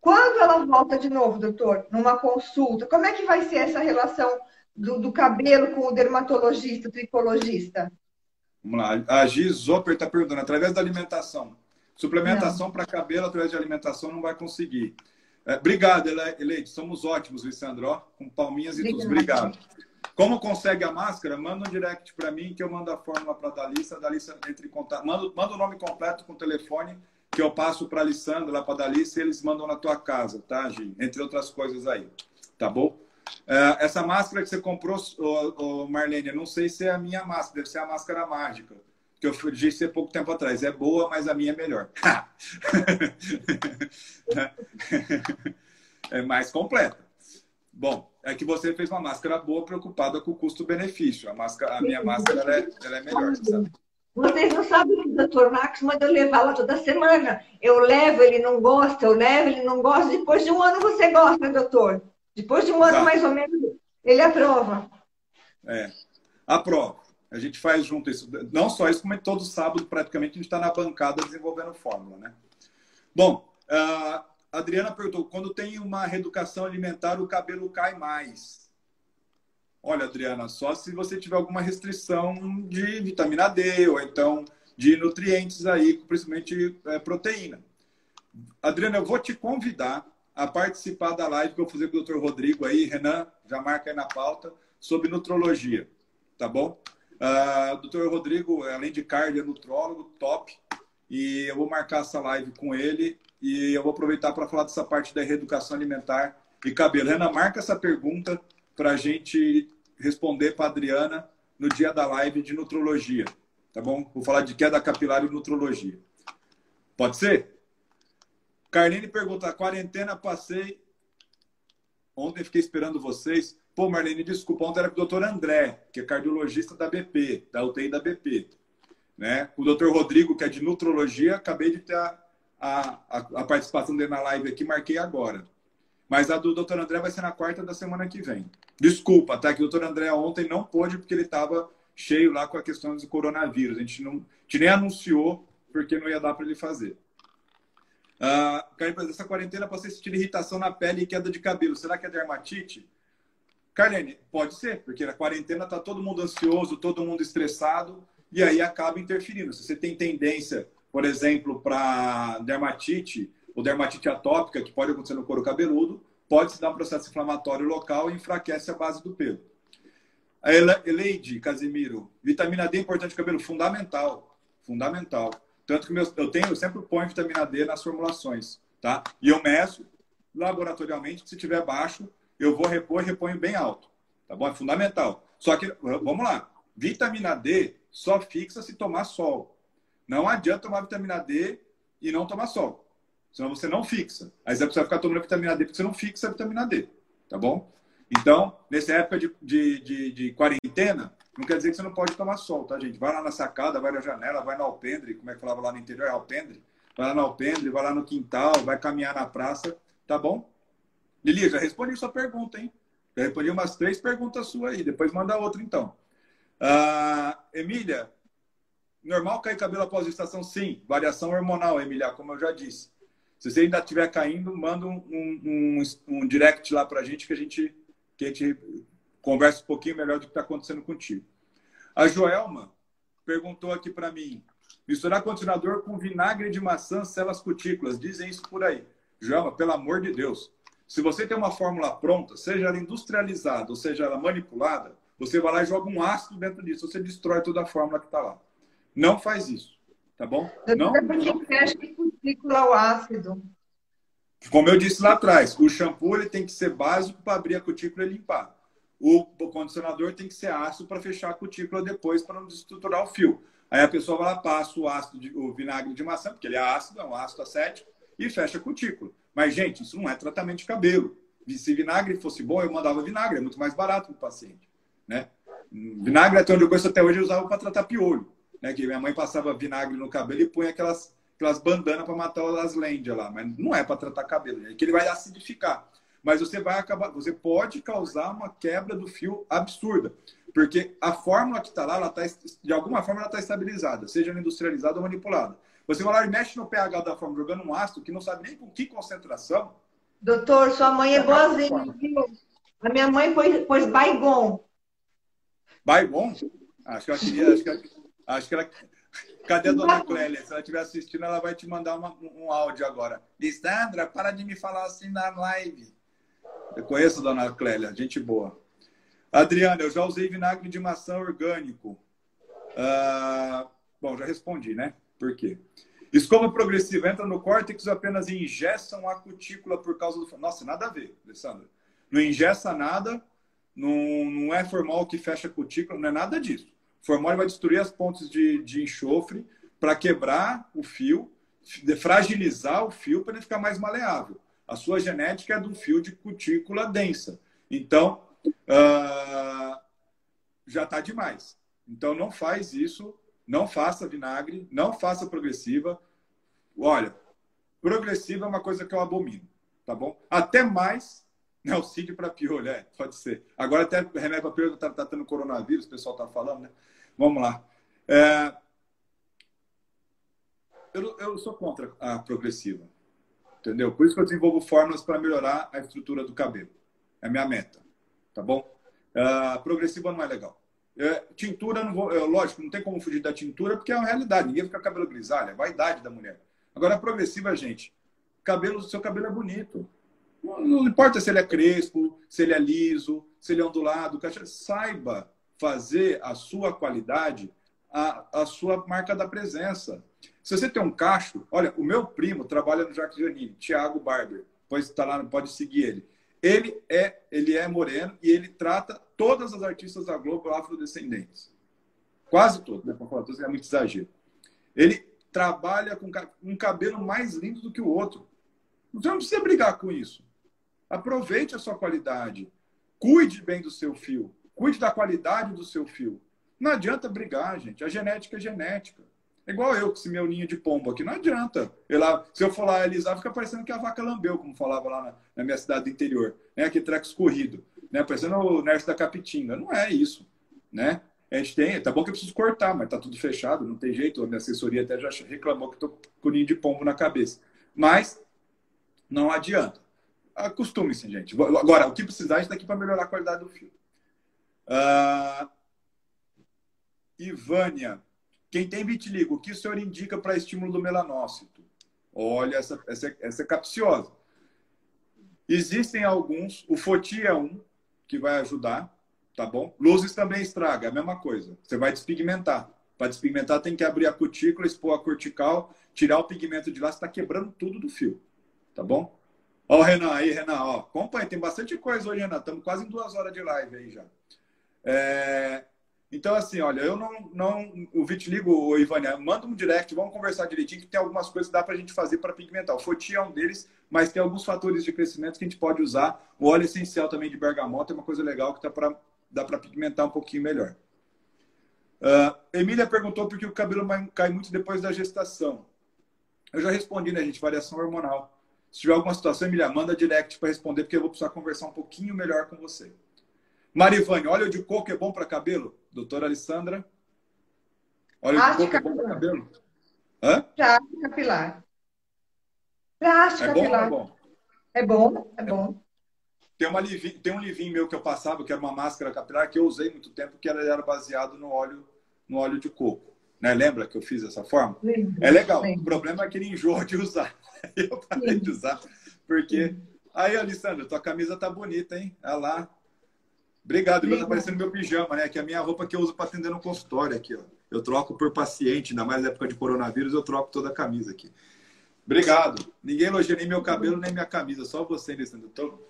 Quando ela volta de novo, doutor, numa consulta, como é que vai ser essa relação do, do cabelo com o dermatologista, o tricologista? Vamos lá. A Giz Zoper está perguntando, através da alimentação. Suplementação para cabelo através de alimentação não vai conseguir. É, obrigado, Eleite. Somos ótimos, Lissandro. Com palminhas e tudo. Obrigado. Como consegue a máscara? Manda um direct para mim que eu mando a fórmula para a Dalissa. A Dalissa entra em contato. Manda, manda o nome completo com o telefone que eu passo para a Alessandra, lá para a Dalice, e eles mandam na tua casa, tá, Gi? Entre outras coisas aí, tá bom? Uh, essa máscara que você comprou, Marlene, eu não sei se é a minha máscara, deve ser a máscara mágica, que eu disse há pouco tempo atrás. É boa, mas a minha é melhor. [laughs] é mais completa. Bom, é que você fez uma máscara boa preocupada com o custo-benefício. A, máscara, a minha máscara ela é, ela é melhor, sabe? Vocês não sabem que o doutor Max manda eu levá-la toda semana. Eu levo, ele não gosta, eu levo, ele não gosta. Depois de um ano você gosta, doutor. Depois de um ano, mais ou menos, ele aprova. É, aprova. A gente faz junto isso. Não só isso, como é todo sábado, praticamente, a gente está na bancada desenvolvendo fórmula, né? Bom, a Adriana perguntou, quando tem uma reeducação alimentar, o cabelo cai mais. Olha, Adriana, só se você tiver alguma restrição de vitamina D ou então de nutrientes aí, principalmente é, proteína. Adriana, eu vou te convidar a participar da live que eu vou fazer com o Dr. Rodrigo aí, Renan, já marca aí na pauta, sobre nutrologia, tá bom? Uh, Dr. Rodrigo, além de cardio, é nutrólogo, top, e eu vou marcar essa live com ele e eu vou aproveitar para falar dessa parte da reeducação alimentar e cabelo. Renan, marca essa pergunta para a gente responder para Adriana no dia da live de nutrologia. Tá bom? Vou falar de queda capilar e nutrologia. Pode ser? Carline pergunta: quarentena passei. Ontem fiquei esperando vocês. Pô, Marlene, desculpa, ontem era com o doutor André, que é cardiologista da BP, da UTI da BP. Né? O doutor Rodrigo, que é de nutrologia, acabei de ter a, a, a participação dele na live aqui, marquei agora. Mas a do doutor André vai ser na quarta da semana que vem. Desculpa, tá? Que o doutor André ontem não pôde porque ele estava cheio lá com a questão do coronavírus. A gente, não, a gente nem anunciou porque não ia dar para ele fazer. Uh, essa quarentena passei sentir irritação na pele e queda de cabelo. Será que é dermatite? Carlene, pode ser, porque na quarentena tá todo mundo ansioso, todo mundo estressado, e aí acaba interferindo. Se você tem tendência, por exemplo, para dermatite, ou dermatite atópica, que pode acontecer no couro cabeludo, pode se dar um processo inflamatório local e enfraquece a base do pelo. A Eleide Casimiro, vitamina D é importante no cabelo? Fundamental. Fundamental. Tanto que meu, eu tenho, eu sempre ponho vitamina D nas formulações, tá? E eu meço laboratorialmente, se tiver baixo, eu vou repor e reponho bem alto. Tá bom? É fundamental. Só que, vamos lá, vitamina D só fixa se tomar sol. Não adianta tomar vitamina D e não tomar sol. Senão você não fixa. Aí você vai ficar tomando vitamina D porque você não fixa a vitamina D. Tá bom? Então, nessa época de, de, de, de, quarentena, não quer dizer que você não pode tomar sol, tá, gente? Vai lá na sacada, vai na janela, vai no alpendre, como é que falava lá no interior, é alpendre. Vai lá no alpendre, vai lá no quintal, vai caminhar na praça, tá bom? Lili, já respondi sua pergunta, hein? Já respondi umas três perguntas suas aí, depois manda outra então. Uh, Emília, normal cair cabelo após a estação? Sim, variação hormonal, Emília, como eu já disse. Se você ainda estiver caindo, manda um, um, um direct lá para a gente que a gente a gente conversa um pouquinho melhor do que está acontecendo contigo. A Joelma perguntou aqui para mim: misturar condicionador com vinagre de maçã, células cutículas. Dizem isso por aí. Joelma, pelo amor de Deus. Se você tem uma fórmula pronta, seja ela industrializada ou seja ela manipulada, você vai lá e joga um ácido dentro disso. Você destrói toda a fórmula que está lá. Não faz isso. Tá bom? Não. Porque fecha cutícula o ácido. Como eu disse lá atrás, o shampoo ele tem que ser básico para abrir a cutícula e limpar. O condicionador tem que ser ácido para fechar a cutícula depois para não destruturar o fio. Aí a pessoa vai lá, passa o ácido, de, o vinagre de maçã, porque ele é ácido, é um ácido acético, e fecha a cutícula. Mas, gente, isso não é tratamento de cabelo. Se vinagre fosse bom, eu mandava vinagre, é muito mais barato para o paciente. Né? Vinagre, até onde eu conheço até hoje, eu usava para tratar piolho. Né? Que minha mãe passava vinagre no cabelo e punha aquelas aquelas bandanas para matar as lêndias lá, mas não é para tratar cabelo, é que ele vai acidificar. Mas você vai acabar, você pode causar uma quebra do fio absurda, porque a fórmula que está lá, ela tá, de alguma forma, ela está estabilizada, seja industrializada ou manipulada. Você vai lá e mexe no pH da fórmula, jogando um ácido que não sabe nem com que concentração. Doutor, sua mãe é boazinha, A minha mãe pôs, pôs Baigon. Baigon? Acho que ela queria, acho que ela, acho que ela Cadê a dona Clélia? Se ela estiver assistindo, ela vai te mandar uma, um áudio agora. Lissandra, para de me falar assim na live. Eu conheço a dona Clélia, gente boa. Adriana, eu já usei vinagre de maçã orgânico. Ah, bom, já respondi, né? Por quê? Escova progressiva entra no córtex apenas ingestam a cutícula por causa do. Nossa, nada a ver, Alessandra. Não ingessa nada, não, não é formal que fecha a cutícula, não é nada disso. Formol vai destruir as pontes de, de enxofre para quebrar o fio, fragilizar o fio para ele ficar mais maleável. A sua genética é de um fio de cutícula densa. Então, uh, já está demais. Então, não faz isso não faça vinagre, não faça progressiva. Olha, progressiva é uma coisa que eu abomino, tá bom? Até mais Nelcídio para piolho, é, pode ser. Agora até remédio para piolho está tá tendo coronavírus, o pessoal está falando, né? Vamos lá. É... Eu, eu sou contra a progressiva, entendeu? Por isso que eu desenvolvo fórmulas para melhorar a estrutura do cabelo. É a minha meta, tá bom? Uh, progressiva não é legal. É, tintura, não vou, é, lógico, não tem como fugir da tintura, porque é uma realidade. Ninguém fica com cabelo grisalho, é vaidade da mulher. Agora, a progressiva, gente, cabelo, seu cabelo é bonito. Não, não importa se ele é crespo, se ele é liso, se ele é ondulado, saiba fazer a sua qualidade a, a sua marca da presença. Se você tem um cacho, olha, o meu primo trabalha no Jacques Janine, Thiago Barber, pode estar lá, pode seguir ele. Ele é, ele é moreno e ele trata todas as artistas da Globo afrodescendentes. Quase todas, né? Para falar é muito exagero. Ele trabalha com um cabelo mais lindo do que o outro. Você não precisa brigar com isso. Aproveite a sua qualidade. Cuide bem do seu fio. Cuide da qualidade do seu fio. Não adianta brigar, gente. A genética é genética. É igual eu, com esse meu ninho de pombo aqui. Não adianta. Eu lá, se eu for lá alisar, fica parecendo que a vaca lambeu, como falava lá na, na minha cidade do interior. Né? Aquele treco escorrido. Né? Parecendo o Nerso da Capitinga. Não é isso. Né? A gente tem, tá bom que eu preciso cortar, mas tá tudo fechado, não tem jeito. A minha assessoria até já reclamou que tô com o ninho de pombo na cabeça. Mas não adianta. Acostume-se, gente. Agora, o que precisar, a gente está aqui para melhorar a qualidade do fio. Uh, Ivânia, quem tem vitiligo, o que o senhor indica para estímulo do melanócito? Olha, essa, essa, essa é capciosa. Existem alguns, o Foti é um, que vai ajudar, tá bom? Luzes também estraga, é a mesma coisa. Você vai despigmentar. Para despigmentar, tem que abrir a cutícula, expor a cortical, tirar o pigmento de lá, você está quebrando tudo do fio, tá bom? Ó, o Renan aí, Renan, ó, acompanha, tem bastante coisa hoje, Renan. Estamos quase em duas horas de live aí já. É, então, assim, olha, eu não. não o Vitiligo, o Ivânia, manda um direct, vamos conversar direitinho, que tem algumas coisas que dá para a gente fazer para pigmentar. O Foti é um deles, mas tem alguns fatores de crescimento que a gente pode usar. O óleo essencial também de bergamota é uma coisa legal que dá para dá para pigmentar um pouquinho melhor. Uh, Emília perguntou por que o cabelo cai muito depois da gestação. Eu já respondi, né, gente? Variação hormonal. Se tiver alguma situação, Emília, manda direct para responder, porque eu vou precisar conversar um pouquinho melhor com você. Marivane, óleo de coco é bom para cabelo? Doutora Alessandra? Óleo de coco é bom para cabelo? Hã? Prática capilar. Prática é bom, capilar. É bom? É bom, é bom. Tem, uma tem um livinho meu que eu passava, que era uma máscara capilar, que eu usei muito tempo, que era baseado no óleo, no óleo de coco. Né? Lembra que eu fiz dessa forma? Sim, é legal. Sim. O problema é que ele enjoa de usar. [laughs] Eu parei sim. de usar, porque... Aí, Alessandra, tua camisa tá bonita, hein? Olha lá. Obrigado, meu tá parecendo meu pijama, né? Que é a minha roupa que eu uso para atender no consultório aqui, ó. Eu troco por paciente, ainda mais na época de coronavírus, eu troco toda a camisa aqui. Obrigado. Ninguém elogia nem meu cabelo, nem minha camisa, só você, Alessandra. Tô,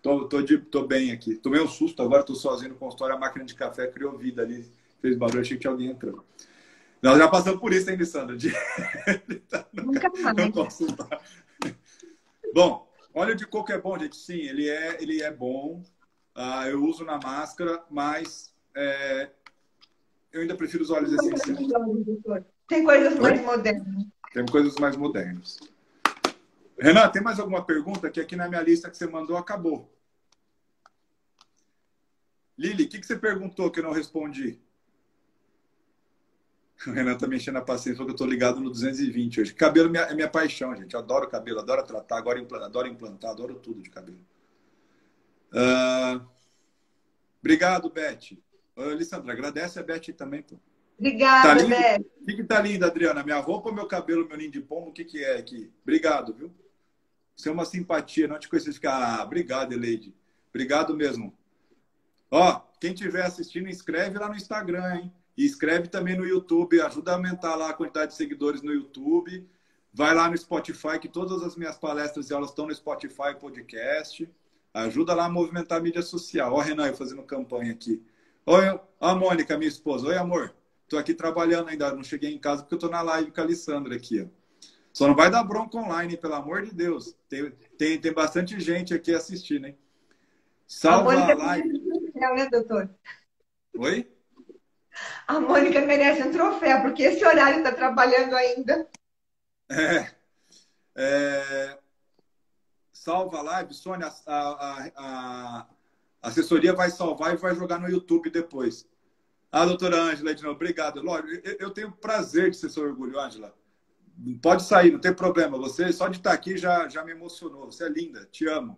tô, tô, de, tô bem aqui. Tomei um susto, agora tô sozinho no consultório, a máquina de café criou vida ali, fez barulho, achei que tinha alguém entrando. Nós já passamos por isso, hein, Alessandra? De... [laughs] Nunca mais. Bom, óleo de coco é bom, gente? Sim, ele é, ele é bom. Uh, eu uso na máscara, mas é, eu ainda prefiro os óleos essenciais. Tem coisas mais modernas. Tem coisas mais modernas. Renan, tem mais alguma pergunta? Que aqui na minha lista que você mandou acabou. Lili, o que, que você perguntou que eu não respondi? O Renan tá mexendo a paciência, falou que eu tô ligado no 220 hoje. Cabelo é minha, é minha paixão, gente. Eu adoro cabelo, adoro tratar, adoro implantar, adoro, implantar, adoro tudo de cabelo. Uh, obrigado, Beth. Uh, Lissandra, agradece a Beth também, pô. Obrigada, tá Beth. O que, que tá lindo, Adriana? Minha roupa, meu cabelo, meu ninho de pombo, o que, que é aqui? Obrigado, viu? Você é uma simpatia, não te conheci ficar. Ah, obrigado, Eleide. Obrigado mesmo. Ó, quem estiver assistindo, inscreve lá no Instagram, hein? E escreve também no YouTube, ajuda a aumentar lá a quantidade de seguidores no YouTube. Vai lá no Spotify, que todas as minhas palestras e aulas estão no Spotify podcast. Ajuda lá a movimentar a mídia social. Ó, Renan, eu fazendo campanha aqui. Oi, a Mônica, minha esposa. Oi, amor. Tô aqui trabalhando ainda, não cheguei em casa porque eu tô na live com a Alessandra aqui, ó. Só não vai dar bronca online, pelo amor de Deus. Tem, tem, tem bastante gente aqui assistindo, hein? Salva a, a live. Né, doutor? Oi? A Mônica merece um troféu, porque esse horário está trabalhando ainda. É, é, salva a live, Sônia, a, a, a, assessoria vai salvar e vai jogar no YouTube depois. Ah, doutora Ângela, de obrigado. Lógico, eu, eu tenho prazer de ser seu orgulho, Ângela. Pode sair, não tem problema. Você, só de estar aqui, já, já me emocionou. Você é linda, te amo.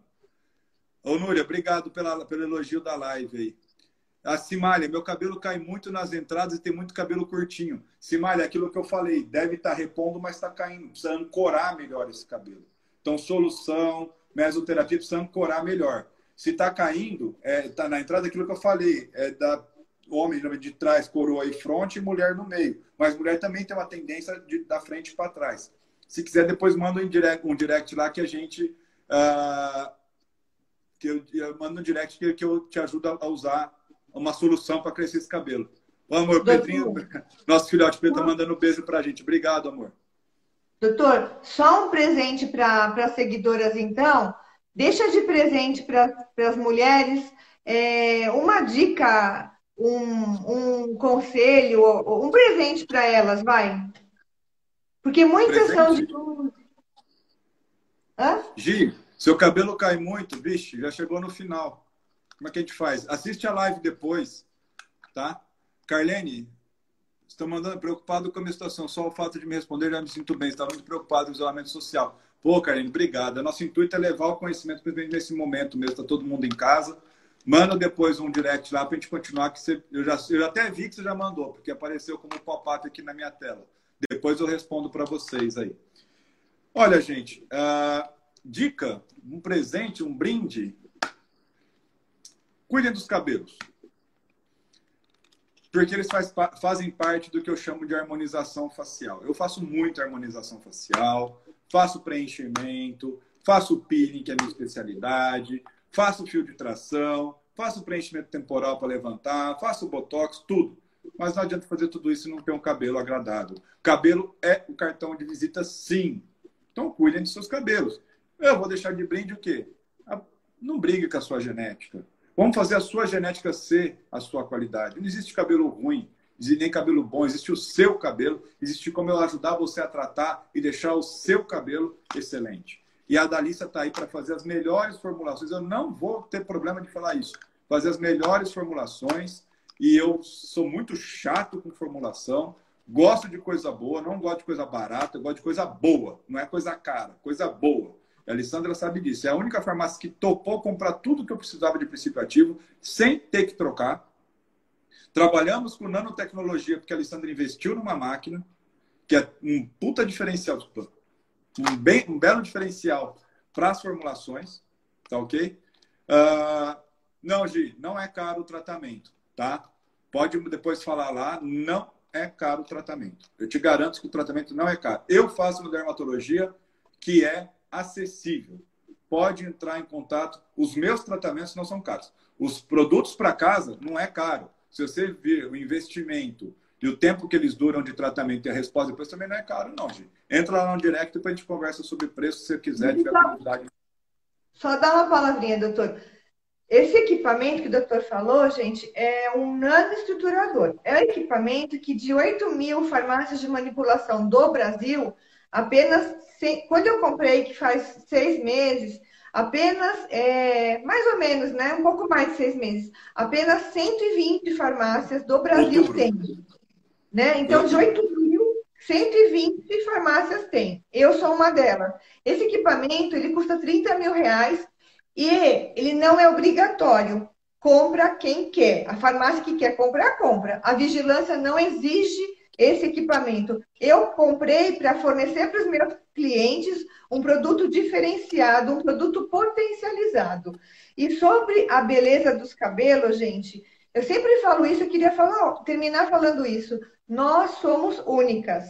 Ô, Núria, obrigado pela, pelo elogio da live aí. A Simália, meu cabelo cai muito nas entradas e tem muito cabelo curtinho. Simália, aquilo que eu falei, deve estar repondo, mas está caindo. Precisa ancorar melhor esse cabelo. Então, solução, mesoterapia, precisa ancorar melhor. Se está caindo, está é, tá na entrada aquilo que eu falei, é da homem de trás, coroa e fronte, e mulher no meio. Mas mulher também tem uma tendência de, da frente para trás. Se quiser, depois manda um direct, um direct lá que a gente. Uh, que eu, eu mando um direct que, que eu te ajudo a usar uma solução para crescer esse cabelo. Ô, amor. Pedrinho, [laughs] nosso filhote Pedro está mandando um beijo para a gente. Obrigado, amor. Doutor, só um presente para as seguidoras, então. Deixa de presente para as mulheres é, uma dica um, um conselho, um presente para elas, vai. Porque muitas presente. são de. Hã? Gi, seu cabelo cai muito, vixe, já chegou no final. Como é que a gente faz? Assiste a live depois, tá? Carlene, estou mandando preocupado com a minha situação. Só o fato de me responder já me sinto bem. Estava muito preocupado com o isolamento social. Pô, Carlene, obrigado. Nosso intuito é levar o conhecimento, principalmente nesse momento mesmo. Está todo mundo em casa. Manda depois um direct lá para a gente continuar, que você, eu, já, eu até vi que você já mandou, porque apareceu como pop-up aqui na minha tela. Depois eu respondo para vocês aí. Olha, gente, uh, dica, um presente, um brinde. Cuidem dos cabelos. Porque eles faz, fazem parte do que eu chamo de harmonização facial. Eu faço muita harmonização facial, faço preenchimento, faço peeling, que é a minha especialidade, faço fio de tração, faço preenchimento temporal para levantar, faço botox, tudo. Mas não adianta fazer tudo isso e não ter um cabelo agradável. Cabelo é o cartão de visita, sim. Então cuidem de seus cabelos. Eu vou deixar de brinde o quê? Não brigue com a sua genética. Vamos fazer a sua genética ser a sua qualidade. Não existe cabelo ruim, nem cabelo bom, existe o seu cabelo, existe como eu ajudar você a tratar e deixar o seu cabelo excelente. E a Dalissa está aí para fazer as melhores formulações. Eu não vou ter problema de falar isso. Fazer as melhores formulações. E eu sou muito chato com formulação. Gosto de coisa boa, não gosto de coisa barata, eu gosto de coisa boa. Não é coisa cara, coisa boa. A Alessandra sabe disso. É a única farmácia que topou comprar tudo que eu precisava de princípio ativo, sem ter que trocar. Trabalhamos com nanotecnologia, porque a Alessandra investiu numa máquina, que é um puta diferencial um, bem, um belo diferencial para as formulações, tá ok? Uh, não, Gi, não é caro o tratamento, tá? Pode depois falar lá, não é caro o tratamento. Eu te garanto que o tratamento não é caro. Eu faço uma dermatologia que é acessível. Pode entrar em contato. Os meus tratamentos não são caros. Os produtos para casa não é caro. Se você ver o investimento e o tempo que eles duram de tratamento e a resposta depois também não é caro, não, gente. Entra lá no direct depois a gente conversa sobre preço, se você quiser, tiver curiosidade. Só dá uma palavrinha, doutor. Esse equipamento que o doutor falou, gente, é um nanoestruturador. É um equipamento que de 8 mil farmácias de manipulação do Brasil, apenas, quando eu comprei, que faz seis meses, apenas, é, mais ou menos, né, um pouco mais de seis meses, apenas 120 farmácias do Brasil têm. Né? Então, de 8 mil, 120 farmácias têm. Eu sou uma delas. Esse equipamento, ele custa 30 mil reais e ele não é obrigatório. Compra quem quer. A farmácia que quer comprar, compra. A vigilância não exige esse equipamento. Eu comprei para fornecer para os meus clientes um produto diferenciado, um produto potencializado. E sobre a beleza dos cabelos, gente, eu sempre falo isso, eu queria falar, terminar falando isso. Nós somos únicas.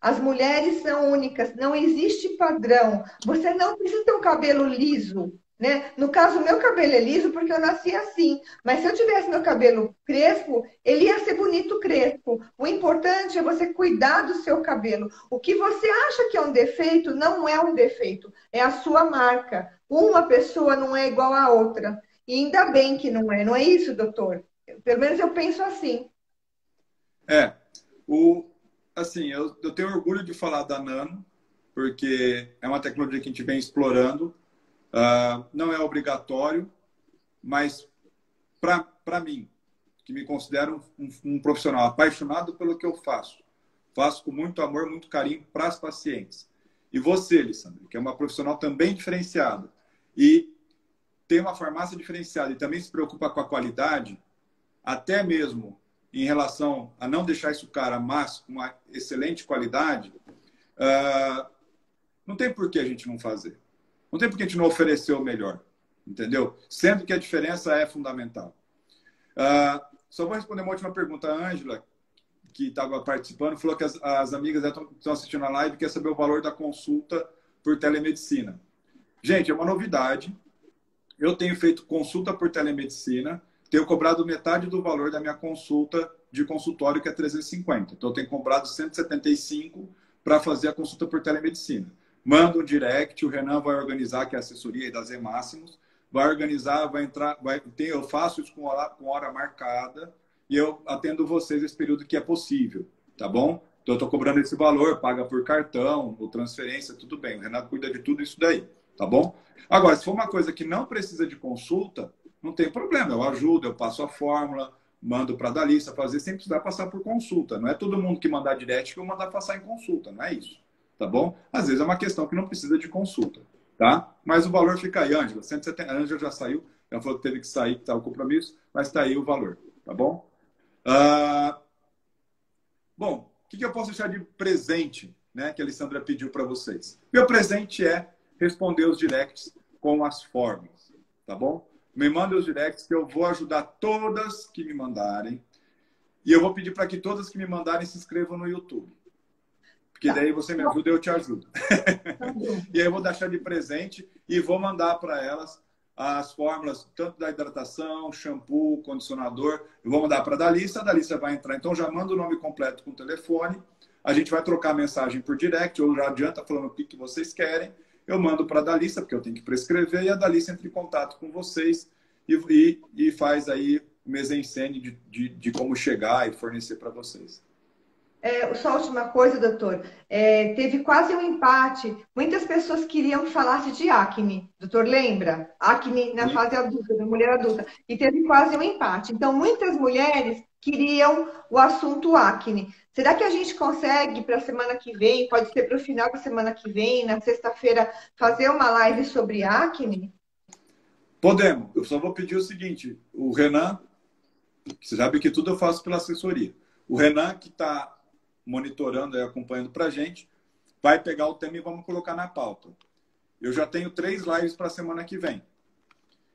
As mulheres são únicas, não existe padrão. Você não precisa ter um cabelo liso, né? No caso, meu cabelo é liso porque eu nasci assim. Mas se eu tivesse meu cabelo crespo, ele ia ser bonito crespo. O importante é você cuidar do seu cabelo. O que você acha que é um defeito não é um defeito, é a sua marca. Uma pessoa não é igual à outra. E ainda bem que não é, não é isso, doutor? Pelo menos eu penso assim. É. O, assim, eu, eu tenho orgulho de falar da Nano, porque é uma tecnologia que a gente vem explorando. Uh, não é obrigatório, mas para mim, que me considero um, um, profissional apaixonado pelo que eu faço, faço com muito amor, muito carinho para as pacientes. E você, Lissandra, que é uma profissional também diferenciada e tem uma farmácia diferenciada e também se preocupa com a qualidade, até mesmo em relação a não deixar isso cara, mas com uma excelente qualidade, uh, não tem por que a gente não fazer. Não tem por que a gente não oferecer o melhor, entendeu? Sendo que a diferença é fundamental. Uh, só vou responder uma última pergunta. A Ângela, que estava participando, falou que as, as amigas estão assistindo a live e quer saber o valor da consulta por telemedicina. Gente, é uma novidade. Eu tenho feito consulta por telemedicina, tenho cobrado metade do valor da minha consulta de consultório, que é 350. Então, eu tenho cobrado 175 para fazer a consulta por telemedicina. Manda um direct, o Renan vai organizar, que é a assessoria da Z Máximos, vai organizar, vai entrar, vai ter, eu faço isso com hora, com hora marcada e eu atendo vocês esse período que é possível, tá bom? Então eu estou cobrando esse valor, paga por cartão ou transferência, tudo bem. O Renato cuida de tudo isso daí, tá bom? Agora, se for uma coisa que não precisa de consulta, não tem problema, eu ajudo, eu passo a fórmula, mando para a Dalissa fazer sem precisar passar por consulta. Não é todo mundo que mandar direct que eu mandar passar em consulta, não é isso, tá bom? Às vezes é uma questão que não precisa de consulta tá? Mas o valor fica aí, Ângela. 170, a Ângela já saiu, ela falou que teve que sair, que está o compromisso, mas está aí o valor, tá bom? Uh... Bom, o que, que eu posso deixar de presente, né, que a Alessandra pediu para vocês? Meu presente é responder os directs com as formas, tá bom? Me mandem os directs que eu vou ajudar todas que me mandarem. E eu vou pedir para que todas que me mandarem se inscrevam no YouTube. Porque tá. daí você me ajuda e eu te ajudo. Tá [laughs] e aí eu vou deixar de presente e vou mandar para elas as fórmulas, tanto da hidratação, shampoo, condicionador. Eu vou mandar para a Dalissa, a Dalissa vai entrar. Então já manda o nome completo com o telefone. A gente vai trocar mensagem por direct, ou já adianta falando o que, que vocês querem. Eu mando para a Dalissa, porque eu tenho que prescrever, e a Dalissa entra em contato com vocês e, e, e faz aí o mesencene de, de, de como chegar e fornecer para vocês. É, só a última coisa, doutor. É, teve quase um empate. Muitas pessoas queriam falar de acne. Doutor, lembra? Acne na Sim. fase adulta, da mulher adulta. E teve quase um empate. Então, muitas mulheres queriam o assunto acne. Será que a gente consegue para a semana que vem, pode ser para o final da semana que vem, na sexta-feira, fazer uma live sobre acne? Podemos. Eu só vou pedir o seguinte: o Renan, você sabe que tudo eu faço pela assessoria. O Renan, que está monitorando e acompanhando para a gente, vai pegar o tema e vamos colocar na pauta. Eu já tenho três lives para a semana que vem.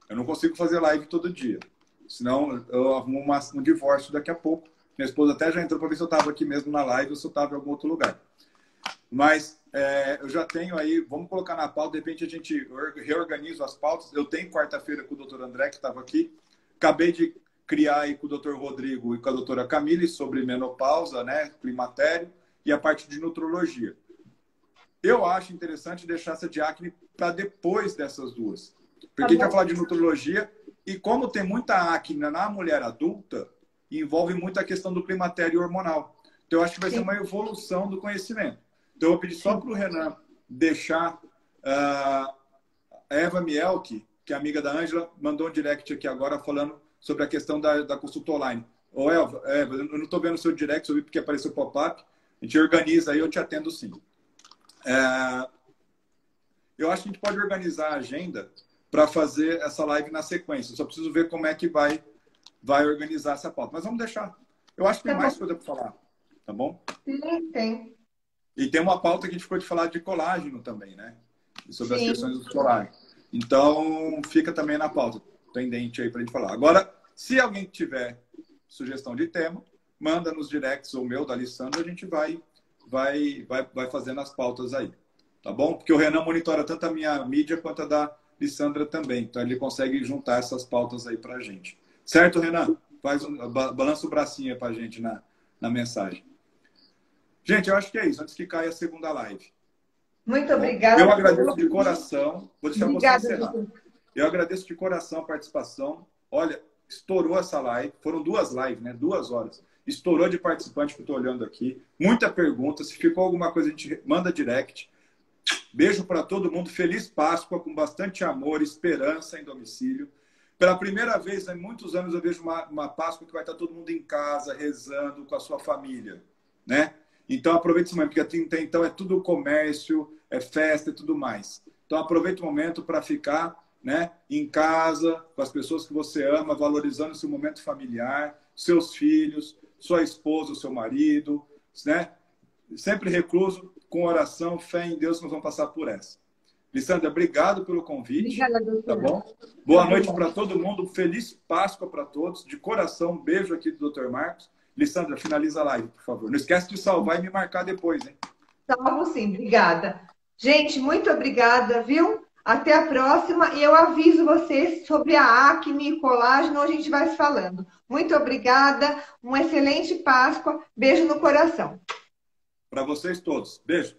Eu não consigo fazer live todo dia. Senão eu arrumo uma, um divórcio daqui a pouco. Minha esposa até já entrou para ver se eu estava aqui mesmo na live ou se eu estava em algum outro lugar. Mas é, eu já tenho aí, vamos colocar na pauta, de repente a gente reorganiza as pautas. Eu tenho quarta-feira com o doutor André, que estava aqui. Acabei de criar aí com o Dr. Rodrigo e com a doutora Camille sobre menopausa, né, climatério e a parte de nutrologia. Eu acho interessante deixar essa de acne para depois dessas duas. Porque tá vai falar de nutrologia e como tem muita acne na mulher adulta, envolve muito a questão do climatério hormonal. Então, eu acho que vai Sim. ser uma evolução do conhecimento. Então, eu vou pedir só para o Renan deixar uh, a Eva Mielke, que é amiga da Ângela, mandou um direct aqui agora falando sobre a questão da, da consulta online. Ô, Elva, Eva, eu não estou vendo o seu direct, eu vi porque apareceu pop-up. A gente organiza aí, eu te atendo sim. É... Eu acho que a gente pode organizar a agenda para fazer essa live na sequência. Eu só preciso ver como é que vai, vai organizar essa pauta. Mas vamos deixar. Eu acho que tem tá mais coisa para falar. Tá bom? Sim, tem. E tem uma pauta que a gente ficou de falar de colágeno também, né? Sobre Sim. as questões do colágeno. Então, fica também na pauta pendente aí para a gente falar. Agora, se alguém tiver sugestão de tema, manda nos directs ou meu, da Alessandra, a gente vai, vai, vai, vai fazendo as pautas aí. Tá bom? Porque o Renan monitora tanto a minha mídia quanto a da Lissandra também. Então ele consegue juntar essas pautas aí para a gente. Certo, Renan? Faz um, balança o bracinho para a gente na, na mensagem. Gente, eu acho que é isso, antes que caia a segunda live. Muito obrigada. Eu agradeço de coração. Vou deixar Obrigada, você encerrar. Eu agradeço de coração a participação. Olha, estourou essa live. Foram duas lives, né? Duas horas. Estourou de participante que eu estou olhando aqui. Muita pergunta. Se ficou alguma coisa, a gente manda direct. Beijo para todo mundo. Feliz Páscoa, com bastante amor, esperança em domicílio. Pela primeira vez em muitos anos eu vejo uma, uma Páscoa que vai estar todo mundo em casa, rezando com a sua família, né? Então aproveite esse momento, porque até então é tudo comércio, é festa e tudo mais. Então aproveite o momento para ficar né, em casa, com as pessoas que você ama, valorizando esse momento familiar, seus filhos, sua esposa, seu marido, né? Sempre recluso, com oração, fé em Deus, nós vamos passar por essa. Lissandra, obrigado pelo convite. Obrigada, Tá bom? Boa noite para todo mundo. Feliz Páscoa para todos. De coração, um beijo aqui do Dr. Marcos. Lissandra, finaliza a live, por favor. Não esquece de salvar e me marcar depois, hein? Salvo sim, obrigada. Gente, muito obrigada, viu? Até a próxima e eu aviso vocês sobre a acne e colágeno, a gente vai se falando. Muito obrigada, uma excelente Páscoa, beijo no coração. Para vocês todos, beijo.